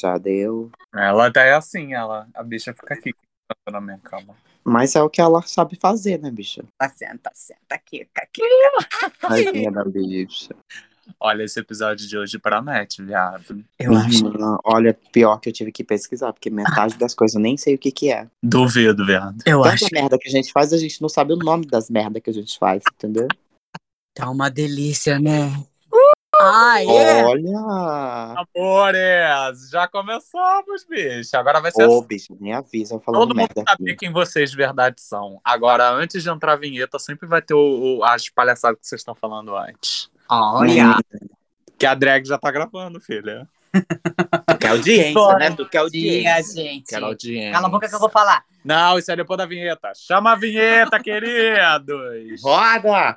já deu. Ela até é assim, ela. A bicha fica aqui na minha cama. Mas é o que ela sabe fazer, né, bicha? Tá, senta, senta aqui, aqui. Tadinha da bicha. Olha, esse episódio de hoje promete, viado. Eu acho. Olha, pior que eu tive que pesquisar, porque metade das coisas eu nem sei o que que é. Duvido, viado. Eu Tanta acho. merda que a gente faz, a gente não sabe o nome das merdas que a gente faz, entendeu? Tá uma delícia, né? Ai, é. Olha! Amores, já começamos, bicho. Agora vai ser Ô, assim. bicho, nem avisa falando Todo mundo aqui. quem vocês de verdade são. Agora, antes de entrar a vinheta, sempre vai ter o, o- as palhaçadas que vocês estão falando antes. Olha. Que a drag já tá gravando, filha. Tu quer audiência, Bora. né? Tu quer Dia, audiência. gente. Quero audiência. Cala a boca que eu vou falar. Não, isso é depois da vinheta. Chama a vinheta, queridos. Roda!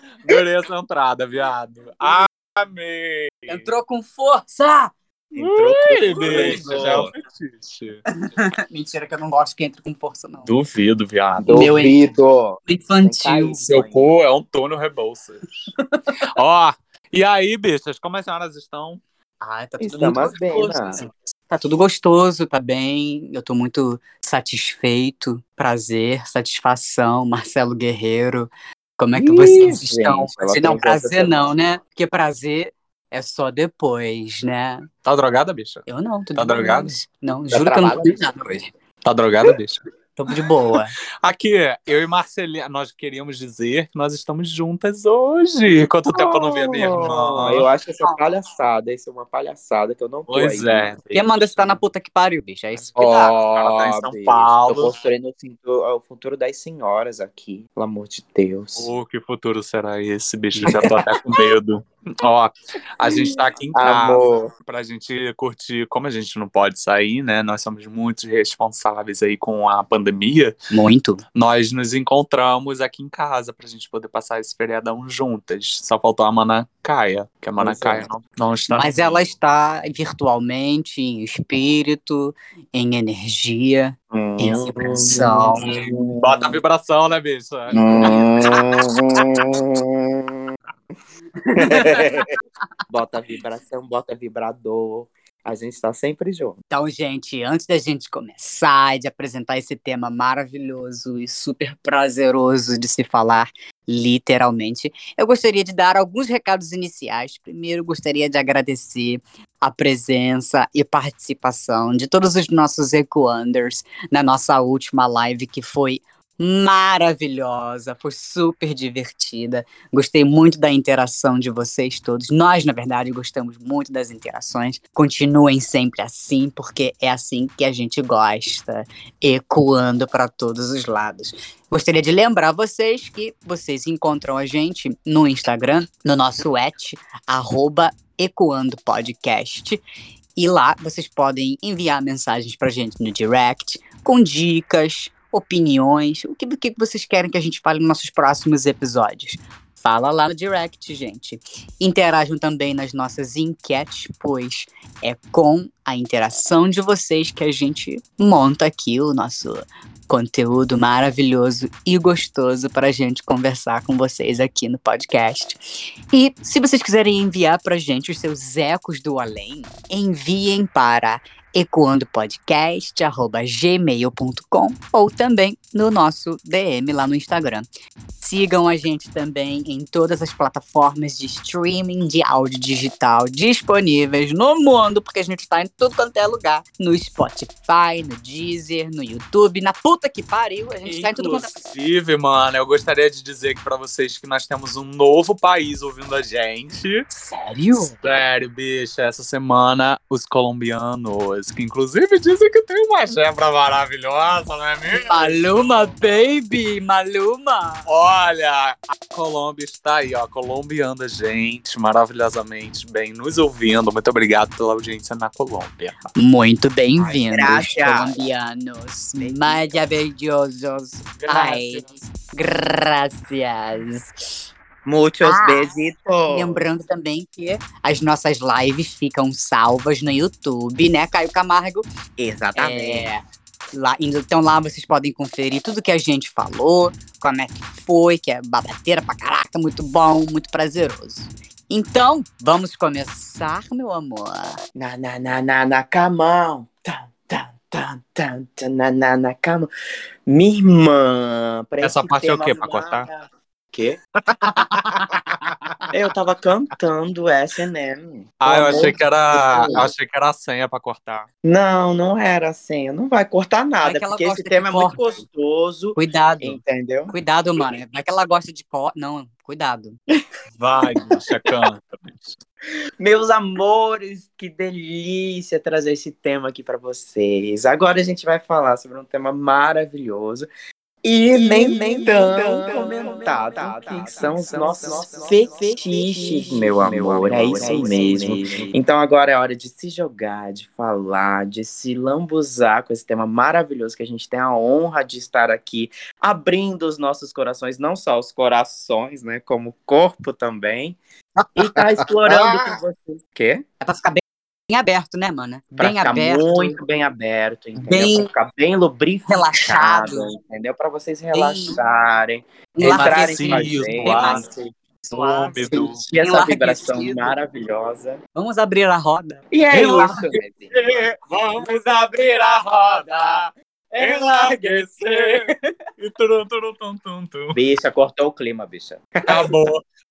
Adorei essa entrada, viado. Amei! Entrou com força. Entrou com tudo. já é um fetiche. Mentira que eu não gosto que entre com força, não. Duvido, viado. Meu Duvido. Infantil. Seu cu é um Tônio Rebouças. Ó, e aí, bichas, como as senhoras estão? Ai, tá tudo Estamos muito bem, gostoso. né? Tá tudo gostoso, tá bem. Eu tô muito satisfeito. Prazer, satisfação. Marcelo Guerreiro. Como é que Ih, vocês gente, estão? Assim, não, prazer não, né? Porque prazer é só depois, né? Tá drogada, bicha? Eu não, tô de Tá boa. drogado? Não, Tá juro que eu não comi nada hoje. Tá drogada, bicha? Tô de boa. Aqui, eu e Marcelinha, nós queríamos dizer que nós estamos juntas hoje. Quanto tempo eu não vi a minha irmã? Ah, eu acho que essa é palhaçada. Isso é uma palhaçada que eu não tô Pois aí. é. Quem manda você tá na puta que pariu, bicho? É isso que Ó, dá. Ela tá em São Paulo. Tô construindo o futuro, o futuro das senhoras aqui. Pelo amor de Deus. Oh, que futuro será esse, bicho? Já tô até com medo. Ó, a gente tá aqui em casa Amor. pra gente curtir. Como a gente não pode sair, né? Nós somos muito responsáveis aí com a pandemia. Muito. Nós nos encontramos aqui em casa pra gente poder passar esse feriadão juntas. Só faltou a Mana Caia, que a Mana Pois é. Caia não, não está. Mas ela está virtualmente, em espírito, em energia, Hum. em vibração. Bota a vibração, né, bicho? Hum. bota vibração, bota vibrador. A gente tá sempre junto. Então, gente, antes da gente começar e de apresentar esse tema maravilhoso e super prazeroso de se falar, literalmente, eu gostaria de dar alguns recados iniciais. Primeiro, gostaria de agradecer a presença e participação de todos os nossos Ecoanders na nossa última live, que foi maravilhosa, foi super divertida. Gostei muito da interação de vocês todos. Nós, na verdade, gostamos muito das interações. Continuem sempre assim, porque é assim que a gente gosta, ecoando para todos os lados. Gostaria de lembrar vocês que vocês encontram a gente no Instagram, no nosso at, arroba. E lá vocês podem enviar mensagens pra gente no direct, com dicas, opiniões, o que, que vocês querem que a gente fale nos nossos próximos episódios. Fala lá no direct, gente. Interajam também nas nossas enquetes, pois é com a interação de vocês que a gente monta aqui o nosso conteúdo maravilhoso e gostoso para a gente conversar com vocês aqui no podcast. E se vocês quiserem enviar para a gente os seus ecos do além, enviem para ecoandopodcast.gmail.com ou também no nosso DM lá no Instagram. Sigam a gente também em todas as plataformas de streaming de áudio digital disponíveis no mundo, porque a gente está em tudo quanto é lugar. No Spotify, no Deezer, no YouTube, na puta que pariu, a gente está em tudo quanto é Inclusive, mano, eu gostaria de dizer aqui pra vocês que nós temos um novo país ouvindo a gente. Sério? Sério, bicho, essa semana os colombianos Que inclusive dizem que tem uma gebra maravilhosa, não é mesmo? Maluma, baby, Maluma. Olha, a Colômbia está aí, ó, colombiando a gente maravilhosamente bem, nos ouvindo. Muito obrigado pela audiência na Colômbia. Muito bem-vindos, Graças. colombianos. Maravilhosos. Ai, graças. Muitos Ah, besitos. Lembrando também que as nossas lives ficam salvas no YouTube, né, Caio Camargo? Exatamente. É, lá, então lá vocês podem conferir tudo que a gente falou, como é que foi, que é babateira pra caraca, muito bom, muito prazeroso. Então, vamos começar, meu amor. Na, na, na, na, na, camão. Tan, tan, tan, tan, tan, na, na, na, camão. Minha irmã. pra Essa parte é o quê? Pra cortar? Quê? eu tava cantando SNM. Ah, eu achei que era. de achei que era a senha pra cortar. Não, não era assim. Não vai cortar nada, que ela porque esse tema é muito corta. gostoso. Cuidado. Entendeu? Cuidado, mano. Vai que ela gosta de cor. Não, cuidado. Vai, bicha, canta, bicha. Meus amores, que delícia trazer esse tema aqui pra vocês. Agora a gente vai falar sobre um tema maravilhoso e, nem, nem tão comentado, que são os nossos fetiches, meu amor. É isso mesmo. Então agora é hora de se jogar, de falar, de se lambuzar com esse tema maravilhoso que a gente tem a honra de estar aqui abrindo os nossos corações, não só os corações, né, como o corpo também. E tá explorando com vocês. Quê? É pra ficar bem, bem aberto, né, mano? Pra Bem ficar aberto. muito bem aberto, entendeu? Bem pra ficar bem lubrificado, relaxado. entendeu? Pra vocês relaxarem, Bem entrarem com a macio, gente, suave. suave. Úmido. sentir essa vibração maravilhosa. Vamos abrir a roda. E é isso. Vamos abrir a roda, enlarguecer. E. Bicha, cortou o clima, bicha. Acabou.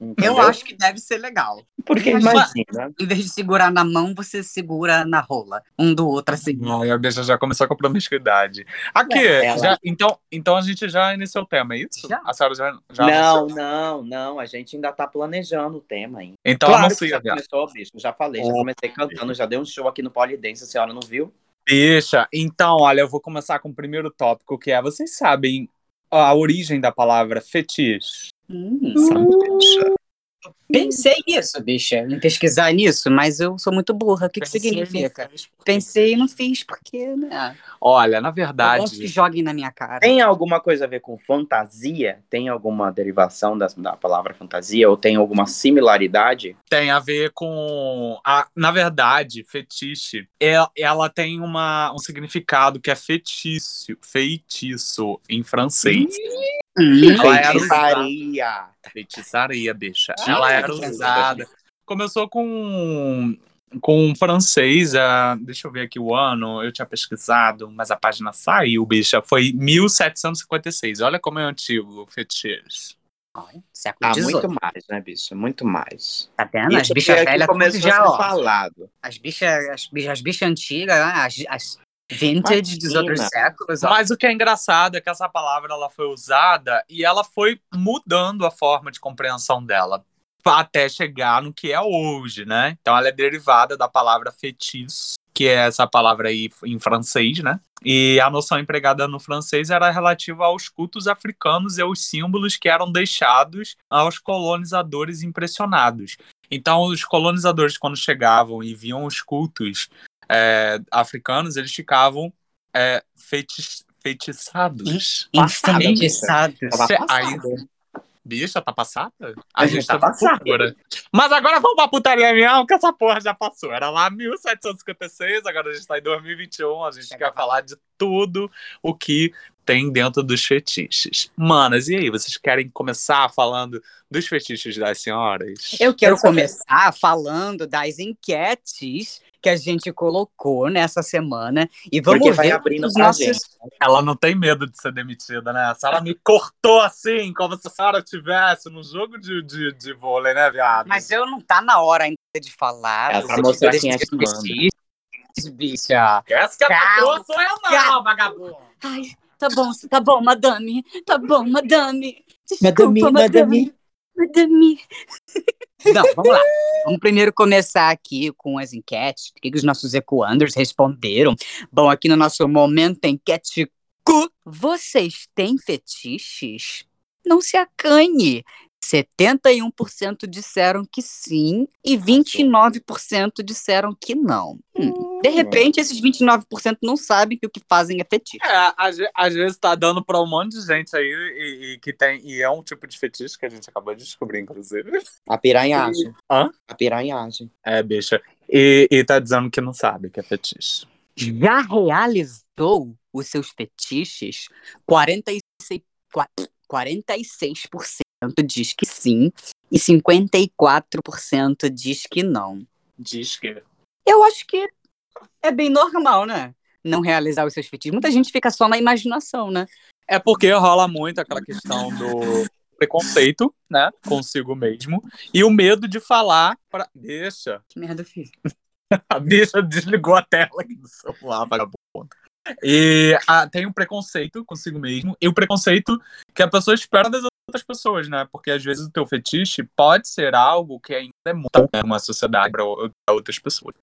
Entendeu? Eu acho que deve ser legal. Porque imagina. Em vez de segurar na mão, você segura na rola, um do outro assim. Ai, a beija já começou com promiscuidade. Aqui, é, já, então, então a gente já iniciou o tema, é isso? Já? A senhora já, já Não, não, não. A gente ainda tá planejando o tema ainda. Então claro anuncia. Já começou, bicho. Já falei, oh, já comecei cantando, já dei um show aqui no Polidense, a senhora não viu? Bicha, então, olha, eu vou começar com o primeiro tópico, que é, vocês sabem a origem da palavra fetiche? Hum, Sabe, bicha? pensei nisso, bicha, em pesquisar nisso, mas eu sou muito burra. O que, que significa? nisso. Pensei e não fiz, porque, né? Olha, na Eu gosto que verdade, joguem na minha cara. Tem alguma coisa a ver com fantasia? Tem alguma derivação das- da, palavra fantasia? Ou tem alguma similaridade? tem a ver com. A, na verdade, fetiche, é- ela tem uma, um significado que é feitiço, feitiço em francês. Hum, Ela era Feitiçaria. Feitiçaria, bicha. Ah, ela era que usada. Começou com com um francês, ah, deixa eu ver aqui o ano, eu tinha pesquisado, mas a página saiu, bicha, foi 1756. Olha como é antigo o fetiche. século Ah, muito mais, né, bicho? Muito mais. Tá vendo? As bichas é velhas tudo começou já, a ser ó. falado. As bichas as bichas, as bichas antigas, né? as, as vintage dos outros séculos. Ó. Mas o que é engraçado é que essa palavra ela foi usada e ela foi mudando a forma de compreensão dela até chegar no que é hoje, né? Então ela é derivada da palavra feitiço, que é essa palavra aí em francês, né? E a noção empregada no francês era relativa aos cultos africanos e aos símbolos que eram deixados aos colonizadores impressionados. Então, os colonizadores, quando chegavam e viam os cultos é, africanos, eles ficavam é, feiti- feitiçados. Aí- Bicha, tá passada? A gente tá com passada. Mas agora vamos pra putaria mesmo, que essa porra já passou. Era lá 1756, agora a gente tá em 2021, a gente quer falar de tudo o que tem dentro dos fetiches. Manas, e aí, vocês querem começar falando dos fetiches das senhoras? Eu quero Eu começar falando das enquetes que a gente colocou nessa semana e vamos Porque vai ver abrindo os pra nossos gente. Ela não tem medo de ser demitida, né? Se ela me cortou assim, como se a senhora tivesse no jogo de, de, de vôlei, né, viado? Mas eu não tá na hora ainda de falar. É mostrar desses quem é que manda. bicha. Essa que é a Calma, sou eu não, calma. vagabundo. Ai, tá bom, tá bom, madame. Tá bom, madame. Madame, Desculpa, madame. Madame. Não, vamos lá. Vamos primeiro começar aqui com as enquetes. O que, que os nossos ecoanders responderam? Bom, aqui no nosso momento enquete vocês têm fetiches? Não se acanhe. 71% disseram que sim e 29% disseram que não. Hum, De repente, esses 29% não sabem que o que fazem é fetiche. É, às, às vezes tá dando pra um monte de gente aí e, e que tem. E é um tipo de fetiche que a gente acabou de descobrir, inclusive. A piranhagem. Hã? A piranhagem. É, bicha. E, e tá dizendo que não sabe que é fetiche. Já realizou os seus fetiches? 46, qua- 46% diz que sim e 54% diz que não. Diz que. Eu acho que é bem normal, né? Não realizar os seus fetiches. Muita gente fica só na imaginação, né? É porque rola muito aquela questão do preconceito, né? Consigo mesmo. E o medo de falar pra. Deixa. Que merda, filho. A bicha desligou a tela aqui do celular, vagabundo. E ah, tem o preconceito consigo mesmo. E o preconceito que a pessoa espera das outras pessoas, né? Porque às vezes o teu fetiche pode ser algo que ainda é muito né, uma sociedade para outras pessoas.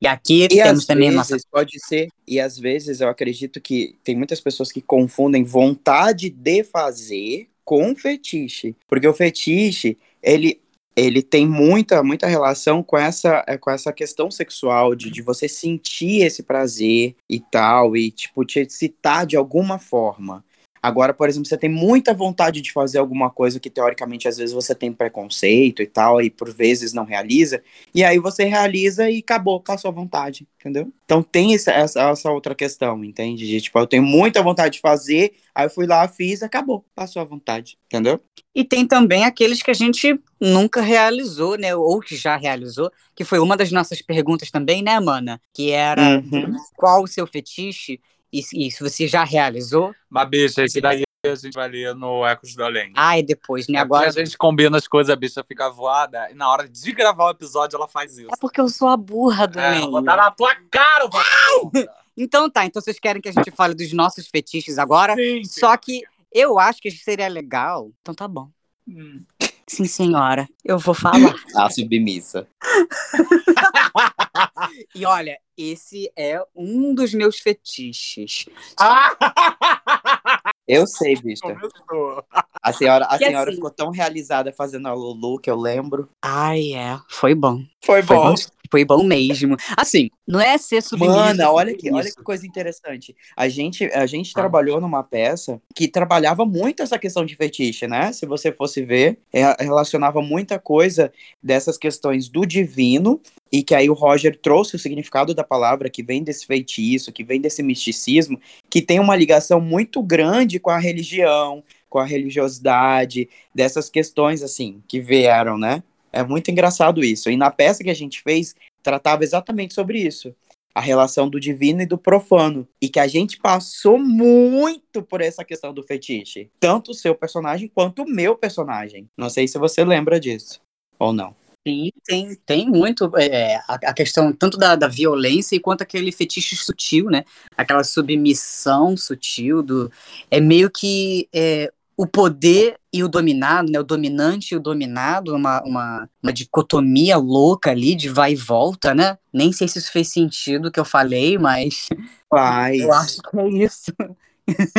E aqui E temos às também vezes nossa. pode ser, e às vezes eu acredito que tem muitas pessoas que confundem vontade de fazer com fetiche. Porque o fetiche, ele, ele tem muita, muita relação com essa, é, com essa questão sexual, de, de você sentir esse prazer e tal, e tipo, te excitar de alguma forma. Agora, por exemplo, você tem muita vontade de fazer alguma coisa que teoricamente às vezes você tem preconceito e tal, e por vezes não realiza, e aí você realiza e acabou, passou a vontade, entendeu? Então tem essa, essa, essa outra questão, entende? De, tipo, eu tenho muita vontade de fazer, aí eu fui lá, fiz, acabou, passou a vontade, entendeu? E tem também aqueles que a gente nunca realizou, né? Ou que já realizou, que foi uma das nossas perguntas também, né, Mana? Que era Uhum. qual o seu fetiche e, e se você já realizou. Mas, bicha, esse daí a gente vai ler no Ecos do Além. Ai, depois, né? Agora Agora. a gente combina as coisas, a bicha fica voada, e na hora de gravar o episódio ela faz isso. É porque eu sou a burra do É, vou dar na tua cara, vagabundo. Então tá, então vocês querem que a gente fale dos nossos fetiches agora? Sim, Só que eu acho que seria legal. Então tá bom. Hum. Sim, senhora. Eu vou falar. A submissa. e olha, esse é um dos meus fetiches. Eu sei, bicha. Começou. A senhora, a Que senhora assim- ficou tão realizada fazendo a Lulu que eu lembro. Ai, é. Foi bom. Foi Foi bom, foi bom mesmo. Assim, não é ser submissa. Mana, olha tudo que, olha que coisa interessante. A gente, a gente trabalhou numa peça que trabalhava muito essa questão de fetiche, né? Se você fosse ver, é- relacionava muita coisa dessas questões do divino e que aí o Roger trouxe o significado da palavra que vem desse feitiço, que vem desse misticismo, que tem uma ligação muito grande com a religião, com a religiosidade, dessas questões assim que vieram, né? É muito engraçado isso. E na peça que a gente fez, tratava exatamente sobre isso. A relação do divino e do profano. E que a gente passou muito por essa questão do fetiche. Tanto o seu personagem quanto o meu personagem. Não sei se você lembra disso. Ou não. Sim, tem, tem muito é, a, a questão tanto da, da violência quanto aquele fetiche sutil, né? Aquela submissão sutil do. É meio que é, o poder e o dominado, né? O dominante e o dominado, uma, uma, uma dicotomia louca ali de vai e volta, né? Nem sei se isso fez sentido que eu falei, mas Faz. eu acho que é isso.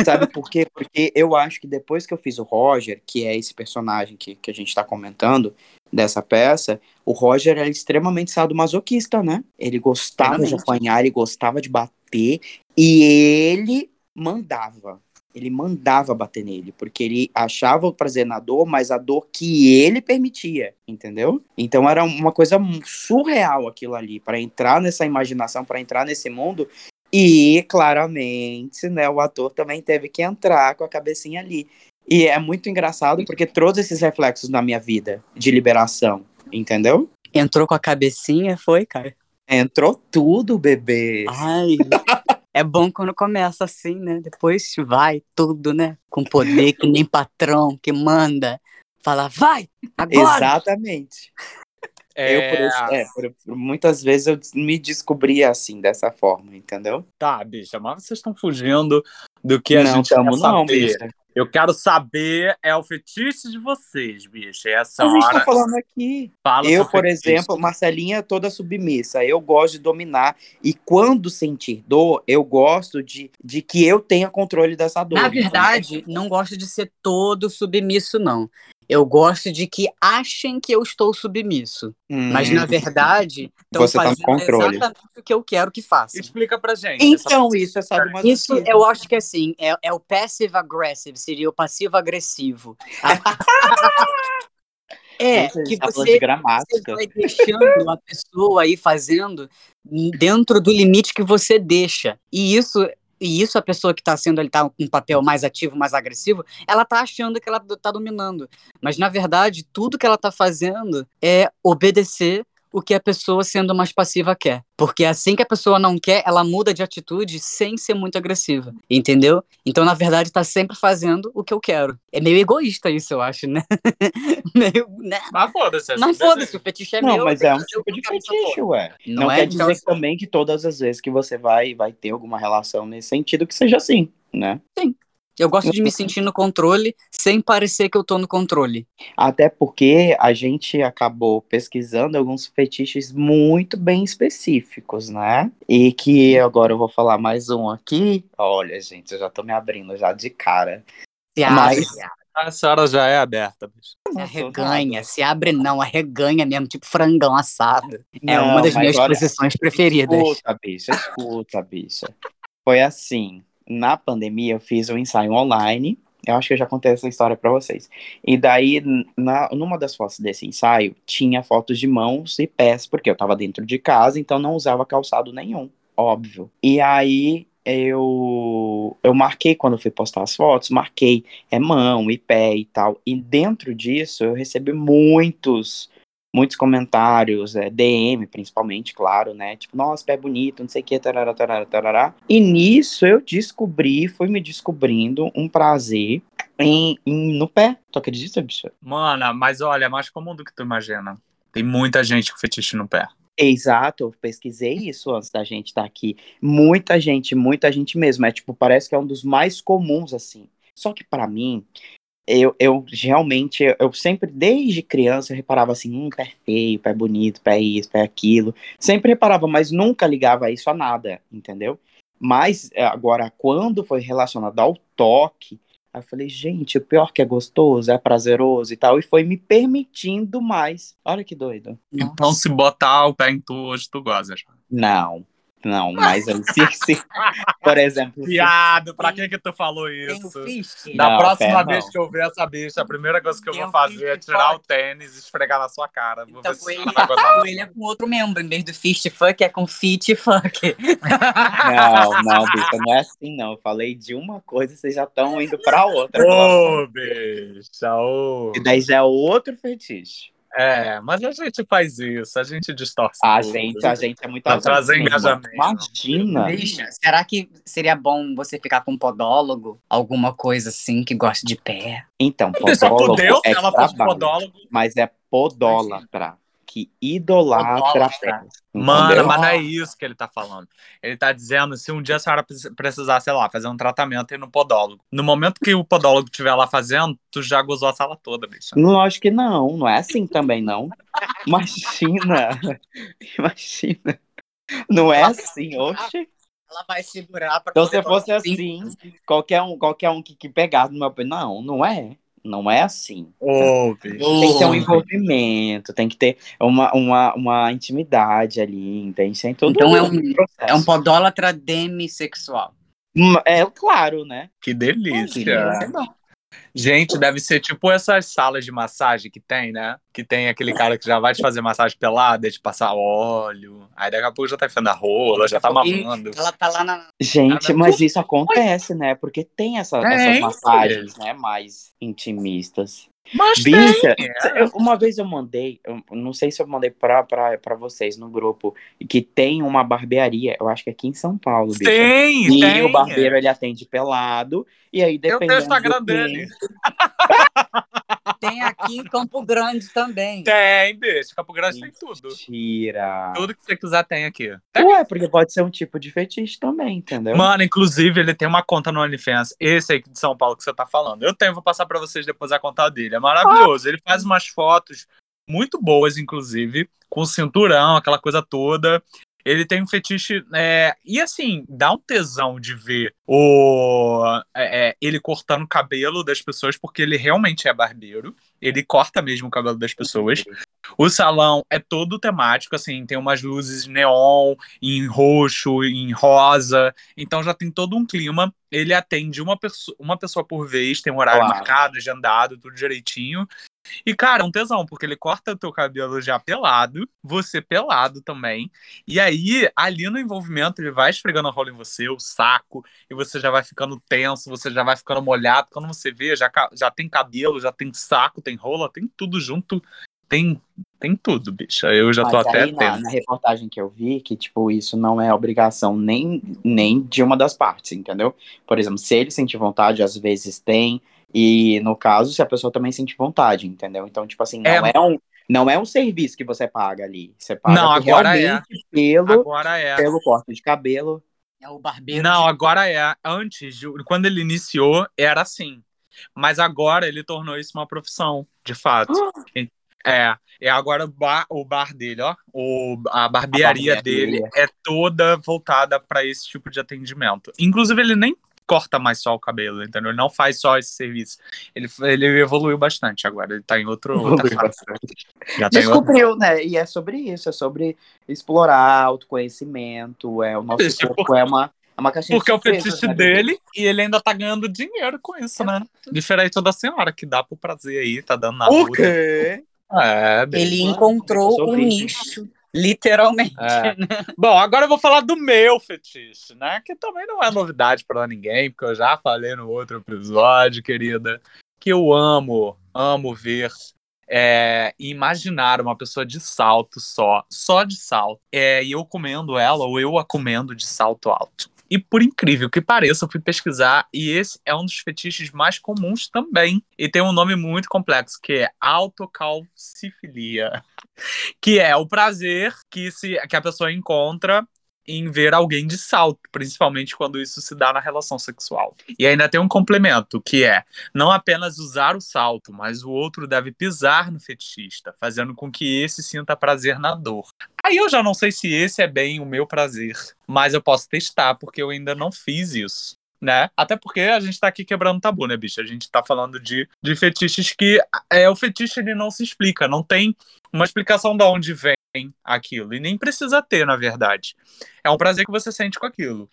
Sabe por quê? Porque eu acho que depois que eu fiz o Roger, que é esse personagem que, que a gente tá comentando dessa peça, o Roger era extremamente sadomasoquista, né? Ele gostava de Extremamente. apanhar, ele gostava de bater, e ele mandava. Ele mandava bater nele, porque ele achava o prazer na dor, mas a dor que ele permitia, entendeu? Então era uma coisa surreal aquilo ali, para entrar nessa imaginação, para entrar nesse mundo, e claramente, né, o ator também teve que entrar com a cabecinha ali. E é muito engraçado porque trouxe esses reflexos na minha vida de liberação, entendeu? Entrou com a cabecinha, foi, cara. Entrou tudo, bebê. Ai. É bom quando começa assim, né? Depois vai tudo, né? Com poder que nem patrão que manda. Fala, vai! Agora! Exatamente. É, Eu, por, esse- é, por- por muitas vezes eu me descobri assim, dessa forma, entendeu? Tá, bicha, mas vocês estão fugindo do que a não, gente tamo quer não, saber. bicha. Eu quero saber é o fetiche de vocês, bicha. Essa A gente hora tá falando aqui. fala Eu, por fetiche. exemplo, Marcelinha é toda submissa. Eu gosto de dominar. E quando sentir dor, eu gosto de, de que eu tenha controle dessa dor. Na verdade, não gosto de ser todo submisso, não. Eu gosto de que achem que eu estou submisso. Hum. Mas, na verdade, estão Você tá no fazendo controle. exatamente o que eu quero que façam. Explica pra gente. Então, essa- isso é sadomasoquismo. Isso eu acho que assim, é, é o passive-aggressive, seria o passivo-agressivo. é, que tá você, você vai deixando a pessoa aí fazendo dentro do limite que você deixa. E isso, e isso a pessoa que tá sendo ali, tá com um papel mais ativo, mais agressivo, ela tá achando que ela tá dominando. Mas na verdade, tudo que ela tá fazendo é obedecer o que a pessoa sendo mais passiva quer. Porque assim que a pessoa não quer, ela muda de atitude sem ser muito agressiva. Entendeu? Então, na verdade, tá sempre fazendo o que eu quero. É meio egoísta isso, eu acho, né? meio, né? Mas foda-se. é Mas foda-se, o fetiche é Não, meu. mas eu é um o tipo de fetiche, ué. Não, Não é? quer Então, dizer também que todas as vezes que você vai, vai ter alguma relação nesse sentido que seja assim, né? Eu gosto de me sentir no controle sem parecer que eu tô no controle. Até porque a gente acabou pesquisando alguns fetiches muito bem específicos, né? E que agora eu vou falar mais um aqui. Olha, gente, eu já tô me abrindo já de cara. Se Mas- abre, A senhora já é aberta, bicho. arreganha. Se abre não, arreganha mesmo, tipo frangão assado. é Não, uma das minhas olha, posições preferidas. Escuta, bicha, escuta, bicha. Foi assim, na pandemia eu fiz um ensaio online, eu acho que eu já contei essa história pra vocês. E daí, na, numa das fotos desse ensaio, tinha fotos de mãos e pés, porque eu tava dentro de casa, então não usava calçado nenhum, óbvio. E aí, eu, eu marquei, quando fui postar as fotos, marquei é mão e pé e tal. E dentro disso, eu recebi muitos muitos comentários, é, DM principalmente, claro, né? Tipo, nossa, pé bonito, não sei o que, tarará, tarará, tarará. E nisso eu descobri, fui me descobrindo um prazer em, em- no pé. Tu acredita, bicho? Mana, mas olha, é mais comum do que tu imagina. Tem muita gente com fetiche no pé. Exato, eu pesquisei isso antes da gente estar aqui. Muita gente, muita gente mesmo. É tipo, parece que é um dos mais comuns, assim. Só que pra mim, eu, eu realmente, eu, eu sempre, desde criança, eu reparava assim, hum, pé feio, pé bonito, pé isso, pé aquilo. Sempre reparava, mas nunca ligava isso a nada, entendeu? Mas é, agora, quando foi relacionado ao toque, eu falei, gente, o pior que é gostoso, é prazeroso e tal, e foi me permitindo mais. Olha que doido. Então, se botar o pé em tu hoje, tu goza. já. Não, não, mas aí, se, se, por exemplo, se- Viado, pra que que tu falou isso? Na Não, próxima vez não. que eu ver essa bicha, a primeira coisa que eu Tem vou fazer é tirar fuck. o tênis e esfregar na sua cara. Vou Então, ver ele, ele é com outro membro. Em vez do fist fuck, é com fit fuck. Não, não, bicha, não é assim, não. Eu falei de uma coisa e vocês já estão indo pra outra. Ô, bicha, ô. E daí já é outro fetiche. É, mas a gente faz isso, a gente distorce. A tudo. gente, a gente é muito Pra trazer engajamento. Imagina. Bicha, será que seria bom você ficar com um podólogo? Alguma coisa assim que goste de pé? Então, Só podólogo fudeu se é ela fosse trabalho, podólogo. mas é podólatra, que idolatra. Mano, mas não é isso que ele tá falando. Ele tá dizendo se um dia a senhora pre- precisar, sei lá, fazer um tratamento e ir no podólogo. No momento que o podólogo estiver lá fazendo, tu já gozou a sala toda, bicho. Lógico que não, não é assim também, não. Imagina, imagina. Não é assim, oxe. Ela vai segurar pra Então, se fosse falar assim, qualquer um, qualquer um que, que pegasse no meu pé. Não, não é. Não é assim. Tem que ter um envolvimento, tem que ter uma, uma, uma intimidade ali, entende? Tem todo Então é um- processo. É um podólatra demissexual. Hum, É claro, né? Que delícia. Imagina. Gente, deve ser tipo essas salas de massagem que tem, né? Que tem aquele cara que já vai te fazer massagem pelada, te passar óleo. Aí daqui a pouco já tá enfiando a rola, já tá pouquinho, mamando. Ela tá lá na. Gente, Ah, mas- isso acontece, né? Porque tem essa- Tem, essas massagens, né? Mais intimistas. Mas Bicha, tem, é. uma vez eu mandei, eu não sei se eu mandei pra, pra, pra vocês no grupo, que tem uma barbearia, eu acho que é aqui em São Paulo, bicha. Tem, E tem. o barbeiro ele atende pelado, e aí Eu tenho o dependendo Instagram dele. Tem aqui em Campo Grande também. Tem, bicho. Campo Grande tem tudo. Mentira. Tudo que você quiser tem aqui. Tem. Ué, porque pode ser um tipo de fetiche também, entendeu? Mano, inclusive, ele tem uma conta no OnlyFans. Esse aí de São Paulo que você tá falando. Eu tenho, vou passar pra vocês depois a conta dele. É maravilhoso. Ele faz umas fotos muito boas, inclusive, com cinturão, aquela coisa toda. Ele tem um fetiche. é, E assim, dá um tesão de ver o é, é, ele cortando o cabelo das pessoas, porque ele realmente é barbeiro. Ele corta mesmo o cabelo das pessoas. O salão é todo temático, assim, tem umas luzes neon, em roxo, em rosa. Então já tem todo um clima. Ele atende uma, perso uma pessoa por vez, tem um horário Claro. marcado, agendado, tudo direitinho. E, cara, é um tesão, porque ele corta o teu cabelo já pelado, você pelado também. E aí, ali no envolvimento, ele vai esfregando a rola em você, o saco, e você já vai ficando tenso, você já vai ficando molhado. Quando você vê, já, já tem cabelo, já tem saco, tem rola, tem tudo junto. Tem, tem tudo, bicha. Eu já tô Mas até aí, na, na reportagem que eu vi, que, tipo, isso não é obrigação nem, nem de uma das partes, entendeu? Por exemplo, se ele sentir vontade, às vezes tem, e no caso, se a pessoa também sente vontade, entendeu? Então, tipo assim, não É. é, um, não é um serviço que você paga ali. Você paga Não, agora realmente pelo, Agora é. pelo corte de cabelo. É o barbeiro. Não, de- agora é. Antes, quando ele iniciou, era assim. Mas agora ele tornou isso uma profissão, de fato. É, é agora o bar, o bar dele, ó. O, a barbearia A barbearia. dele é toda voltada para esse tipo de atendimento. Inclusive, ele nem corta mais só o cabelo, entendeu? Ele não faz só esse serviço. Ele, ele evoluiu bastante agora. Ele tá em outro. outra Evoluiu fase. Já tá em outro- Descobriu, né? E é sobre isso, é sobre explorar autoconhecimento, é o nosso Isso, corpo é uma, é uma caixinha Porque é o de surpresas, fetiche né, dele e ele ainda tá ganhando dinheiro com isso, né? Diferente da senhora, que dá pro prazer aí, tá dando na O rua. quê? É. Ele encontrou um nicho. Literalmente. É. Bom, agora eu vou falar do meu fetiche, né? Que também não é novidade pra ninguém, porque eu já falei no outro episódio, querida, que eu amo, amo ver é, e imaginar uma pessoa de salto só, só de salto, é, e eu comendo ela ou eu a comendo de salto alto. E por incrível que pareça, eu fui pesquisar e esse é um dos fetiches mais comuns também. E tem um nome muito complexo, que é autocalcifilia que é o prazer que, se, que a pessoa encontra em ver alguém de salto, principalmente quando isso se dá na relação sexual. E ainda tem um complemento, que é não apenas usar o salto, mas o outro deve pisar no fetichista, fazendo com que esse sinta prazer na dor. Aí eu já não sei se esse é bem o meu prazer, mas eu posso testar, porque eu ainda não fiz isso. Né? Até porque a gente tá aqui quebrando tabu, né, bicho? A gente tá falando de, de fetiches que é, o fetiche ele não se explica, não tem uma explicação de onde vem aquilo. E nem precisa ter, na verdade. É um prazer que você sente com aquilo.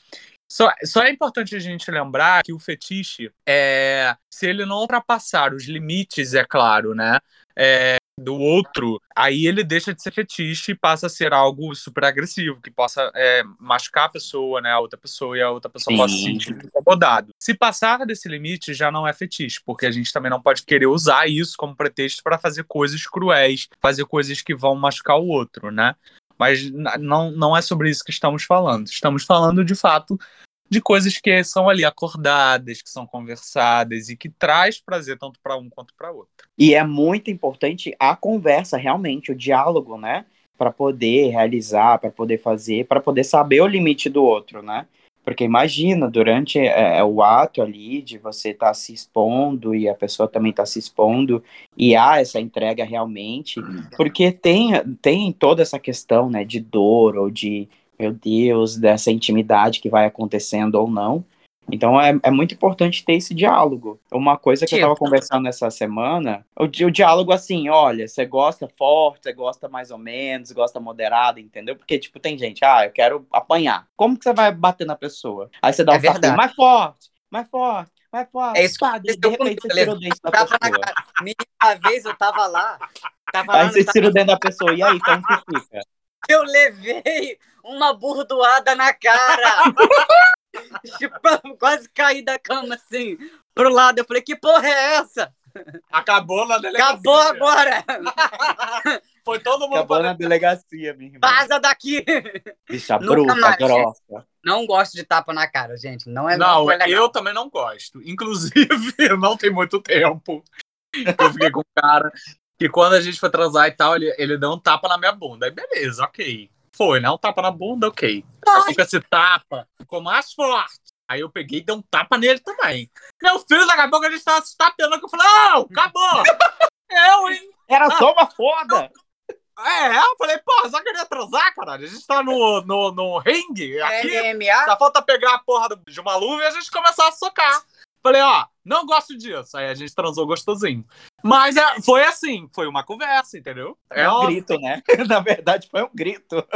Só, só é importante a gente lembrar que o fetiche, é, se ele não ultrapassar os limites, é claro, né? é, do outro, aí ele deixa de ser fetiche e passa a ser algo super agressivo, que possa é, machucar a pessoa, né? A outra pessoa e a outra pessoa Sim. possa se sentir incomodado. Se passar desse limite, já não é fetiche, porque a gente também não pode querer usar isso como pretexto para fazer coisas cruéis, fazer coisas que vão machucar o outro, né? Mas não, não é sobre isso que estamos falando. Estamos falando, de fato, de coisas que são ali acordadas, que são conversadas e que traz prazer tanto para um quanto para outro. E é muito importante a conversa, realmente, o diálogo, né? Para poder realizar, para poder fazer, para poder saber o limite do outro, né? Porque imagina, durante é, é, o ato ali de você estar se expondo e a pessoa também está se expondo, e há essa entrega realmente, porque tem, tem toda essa questão, né, de dor ou de, meu Deus, dessa intimidade que vai acontecendo ou não. Então é, é muito importante ter esse diálogo. Uma coisa que eu Tipo? tava conversando essa semana, o, o diálogo assim, olha, você gosta forte, você gosta mais ou menos, gosta moderado, entendeu? Porque, tipo, tem gente, ah, eu quero apanhar. Como que você vai bater na pessoa? Aí você dá É um tapinha, mais forte, mais forte, mais forte. É isso Pá, de, de repente você tira o dente da pessoa. Uma vez eu tava lá, tava lá Aí no você tira o dente da pessoa, e aí, como que fica? Eu levei uma burdoada na cara. tipo, quase caí da cama assim, pro lado. Eu falei, que porra é essa? Acabou na delegacia. Acabou agora! Foi todo mundo Acabou pra na delegacia, minha irmã. Vaza daqui! Bicha bruta, mais. grossa. Não gosto de tapa na cara, gente. Não é Não, legal. eu também não gosto. Inclusive, não tem muito tempo que eu fiquei com um cara que quando a gente foi transar e tal, ele, ele deu um tapa na minha bunda. Aí beleza, ok. Foi, né? Um tapa na bunda, ok. Aí com esse tapa, ficou mais forte. Aí eu peguei e dei um tapa nele também. Meu filho, daqui a pouco a gente tava se tapando. que Eu falei, não, acabou. eu, hein? Era só uma foda! É, eu falei, pô, só queria transar, caralho. A gente tá no, no, no ringue aqui. MMA? Só falta pegar a porra do- de uma luva e a gente começar a socar. Falei, ó, não gosto disso. Aí a gente transou gostosinho. Mas é, foi assim, foi uma conversa, entendeu? É um óbvio. grito, né? Na verdade, foi um grito.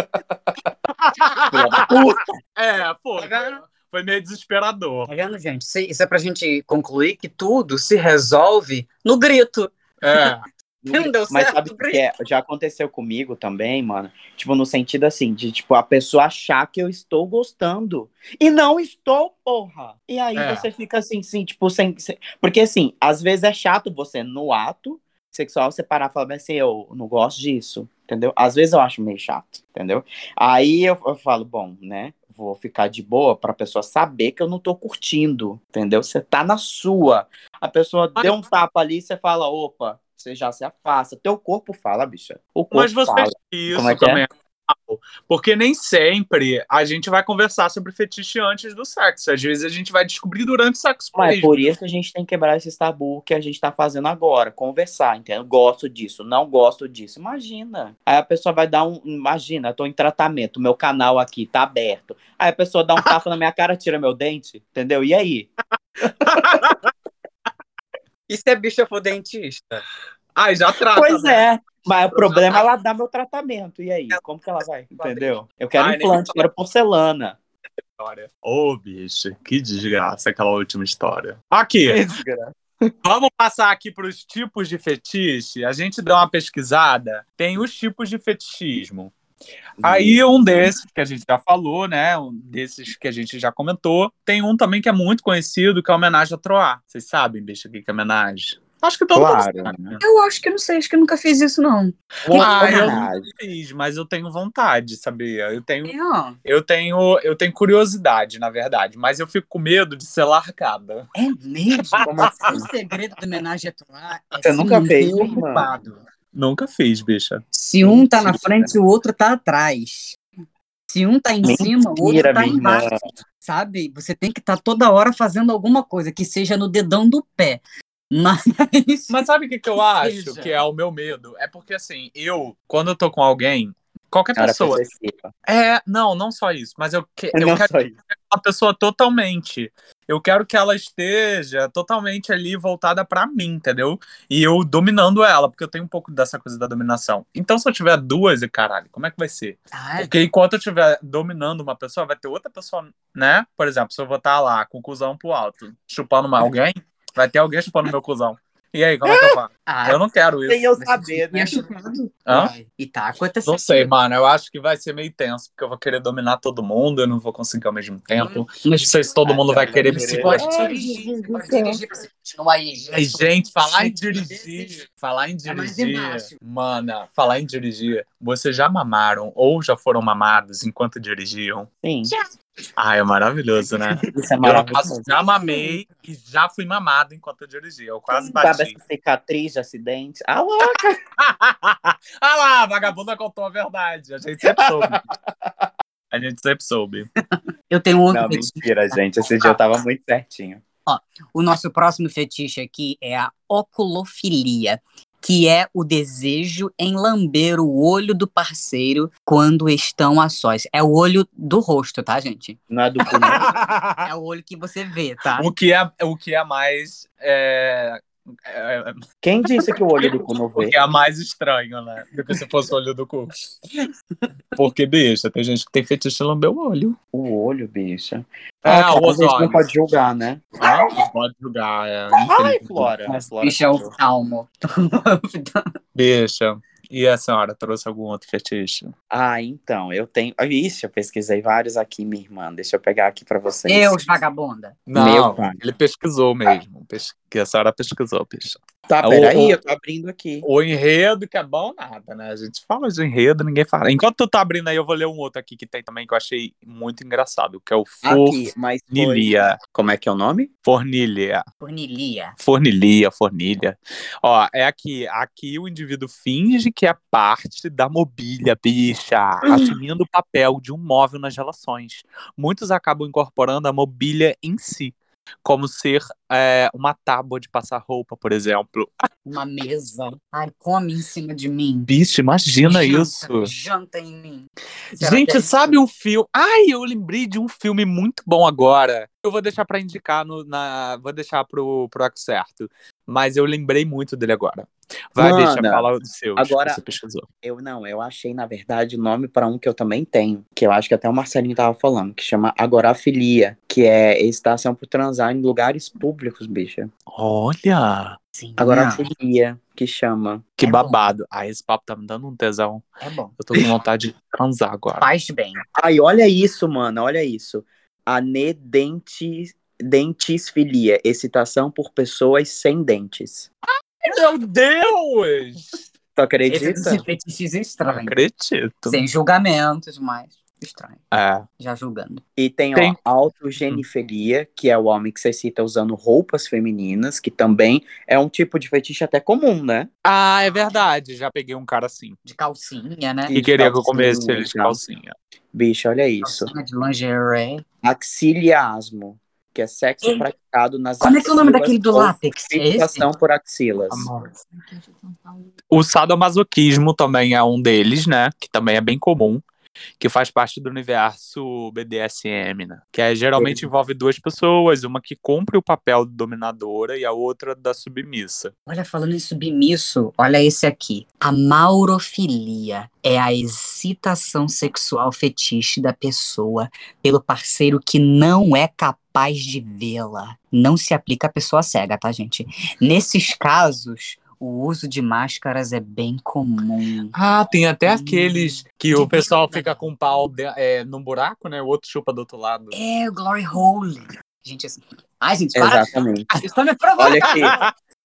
É, pô, Tá foi, foi meio desesperador. Tá vendo, gente? Isso- Isso é pra gente concluir que tudo se resolve no grito. É. Não deu Mas certo, sabe o que é? Já aconteceu comigo também, mano. Tipo, no sentido assim, de tipo, a pessoa achar que eu estou gostando. E não estou, porra. E aí É. você fica assim, sim, tipo, sem, sem- Porque assim, às vezes é chato você, no ato sexual, você parar e falar assim, eu não gosto disso. Entendeu? Às vezes eu acho meio chato, entendeu? Aí eu, eu falo, bom, né? Vou ficar de boa pra pessoa saber que eu não tô curtindo, entendeu? Você tá na sua. A pessoa deu um tapa ali, você fala, opa, você já se afasta. Teu corpo fala, bicha. O corpo Mas você fala. isso Como é que é? também é normal. Porque nem sempre a gente vai conversar sobre fetiche antes do sexo. Às vezes a gente vai descobrir durante o sexo Mas é mesmo. por isso que a gente tem que quebrar esse tabu que a gente tá fazendo agora. Conversar, entendeu? Gosto disso, não gosto disso. Imagina. Aí a pessoa vai dar um. Imagina, eu tô em tratamento, meu canal aqui tá aberto. Aí a pessoa dá um tapa na minha cara, tira meu dente, entendeu? E aí? E se a bicha for dentista? Ai, já trata. Pois né? é. Mas o problema é ela dar meu tratamento. E aí? Como que ela vai? Entendeu? Eu quero Ai, implante, quero porcelana. História. Ô, bicho, que desgraça aquela última história. Aqui, vamos passar aqui para os tipos de fetiche. A gente deu uma pesquisada. Tem os tipos de fetichismo. Aí um desses que a gente já falou, né? Um desses que a gente já comentou. Tem um também que é muito conhecido, que é a homenagem a Troar. Vocês sabem, bicho, o que é homenagem? Acho que todo Claro, mundo sabe. né? Eu acho que não sei, acho que eu nunca fiz isso, não. Ah, eu não Homenagem. fiz, mas eu tenho vontade, sabia? Eu tenho, É, eu tenho, eu tenho curiosidade, na verdade, mas eu fico com medo de ser largada. é mesmo? Como assim? O segredo da homenagem a Troar é Você nunca fez. Nunca fiz, bicha. Se um tá na frente, o outro tá atrás. Se um tá em cima, o outro Mentira, tá irmã. embaixo. Sabe? Você tem que estar toda hora fazendo alguma coisa, que seja no dedão do pé. Mas. Mas sabe o que, que eu Que acho seja. que é o meu medo? É porque, assim, eu, quando eu tô com alguém, qualquer Era pessoa. possessiva. É, não, não só isso, mas eu, que, eu Não quero uma pessoa totalmente. Eu quero que ela esteja totalmente ali voltada pra mim, entendeu? E eu dominando ela, porque eu tenho um pouco dessa coisa da dominação. Então, se eu tiver duas, e caralho, como é que vai ser? Ah, Porque enquanto eu estiver dominando uma pessoa, vai ter outra pessoa, né? Por exemplo, se eu vou estar lá com o cuzão pro alto, chupando uma alguém, vai ter alguém chupando meu cuzão. E aí, como é que eu faço? ah, Eu não quero Sem isso. eu mas saber, né? Hã? E tá acontecendo. Não sei, mano. Eu acho que vai ser meio tenso, porque eu vou querer dominar todo mundo, eu não vou conseguir ao mesmo tempo. Não Mas sei se todo mundo vai querer me segurar. pode dirigir, você pode dirigir pra você continuar aí. Gente, falar em dirigir, falar em É dirigir, mana, falar em dirigir, vocês já mamaram ou já foram mamados enquanto dirigiam? Sim. Ah, é maravilhoso, né? Isso é Eu maravilhoso. já mamei e já fui mamado enquanto eu dirigia. Eu quase Sabe bati. essa cicatriz de acidente? Ah, louca! ah lá, a vagabunda contou a verdade. A gente sempre soube. A gente sempre soube. Eu tenho um outro Não, fetiche. mentira, gente. Esse dia eu tava muito certinho. O nosso próximo fetiche aqui é a oculofilia, que é o desejo em lamber o olho do parceiro quando estão a sós. É o olho do rosto, tá, gente? Não é do cu. É o olho que você vê, tá? o, que é, o que é mais. É, é, Quem disse que o olho do cu não o vê? que é mais estranho, né? Do que se fosse o olho do cu. Porque, bicha, tem gente que tem fetiche lamber o olho. O olho, bicha. É, Ah, claro, a os gente não pode julgar, né? Ah, não pode julgar, é. Ai. Flora. Mas Flora bicho é falou. oftalmo. Bicha. E a senhora trouxe algum outro fetiche? Ah, então, eu tenho. Ah, Ixi, eu pesquisei vários aqui, minha irmã. Deixa eu pegar aqui pra vocês. Deus, vagabunda. Não, ele pesquisou mesmo. Pesqui... A senhora pesquisou, bicha. Tá, peraí, eu tô abrindo aqui. O enredo que é bom, nada, né? A gente fala de enredo, ninguém fala. Enquanto tu tá abrindo aí, eu vou ler um outro aqui que tem também que eu achei muito engraçado, que é o Aqui, mas foi... Fornilia. Como é que é o nome? Fornilia. Fornilia. Fornilia, fornilha. Ó, é aqui. Aqui o indivíduo finge que é parte da mobília, bicha, assumindo o papel de um móvel nas relações. Muitos acabam incorporando a mobília em si, como ser é, uma tábua de passar roupa, por exemplo. Uma mesa. Ai, come em cima de mim. Bicho, imagina Janta, isso. Janta em mim. Será Gente, é sabe um filme? Ai, eu lembrei de um filme muito bom agora. Eu vou deixar pra indicar no, na. Vou deixar pro, pro certo. Mas eu lembrei muito dele agora. Vai, Mana, deixa, fala do seu. agora- Você pesquisou. Eu não, eu achei, na verdade, o nome pra um que eu também tenho, que eu acho que até o Marcelinho tava falando, que chama agorafilia, que é excitação por transar em lugares públicos, bicha. Olha, Sim, Agorafilia, que chama. que É bom. babado. Ai, esse papo tá me dando um tesão. É bom. Eu tô com vontade de transar agora. Faz bem. Ai, olha isso, mano, olha isso. Anedentis, dentisfilia, excitação por pessoas sem dentes. Meu Deus! Tu Esse acredita? fetiches Não estranho. acredito. Sem julgamentos, mas estranho. É. Já julgando. E tem, Tem. ó, autogenifelia, que é o homem que se excita usando roupas femininas, que também é um tipo de fetiche até comum, né? Ah, é verdade. Já peguei um cara assim. De calcinha, né? E Que queria que eu comesse ele de calcinha. Bicho, olha isso. Calcinha de lingerie. Axiliasmo, que é sexo Ei, praticado nas Como é que é o nome daquele do látex? É? Fixação por axilas. Amor. O sadomasoquismo também é um deles, né? Que também é bem comum. Que faz parte do universo BDSM, né? Que é, geralmente envolve duas pessoas, uma que cumpre o papel de dominadora e a outra da submissa. Olha, falando em submisso, olha esse aqui. A maurofilia é a excitação sexual fetiche da pessoa pelo parceiro que não é capaz de vê-la. Não se aplica à pessoa cega, tá, gente? Nesses casos, o uso de máscaras é bem comum. Ah, tem até Hum, aqueles que de o pessoal verdade. fica com o pau de, é, num buraco, né? O outro chupa do outro lado. É, o Glory Hole. Gente, assim... Ai, gente, para. Exatamente. Vocês estão me provando. Olha aqui.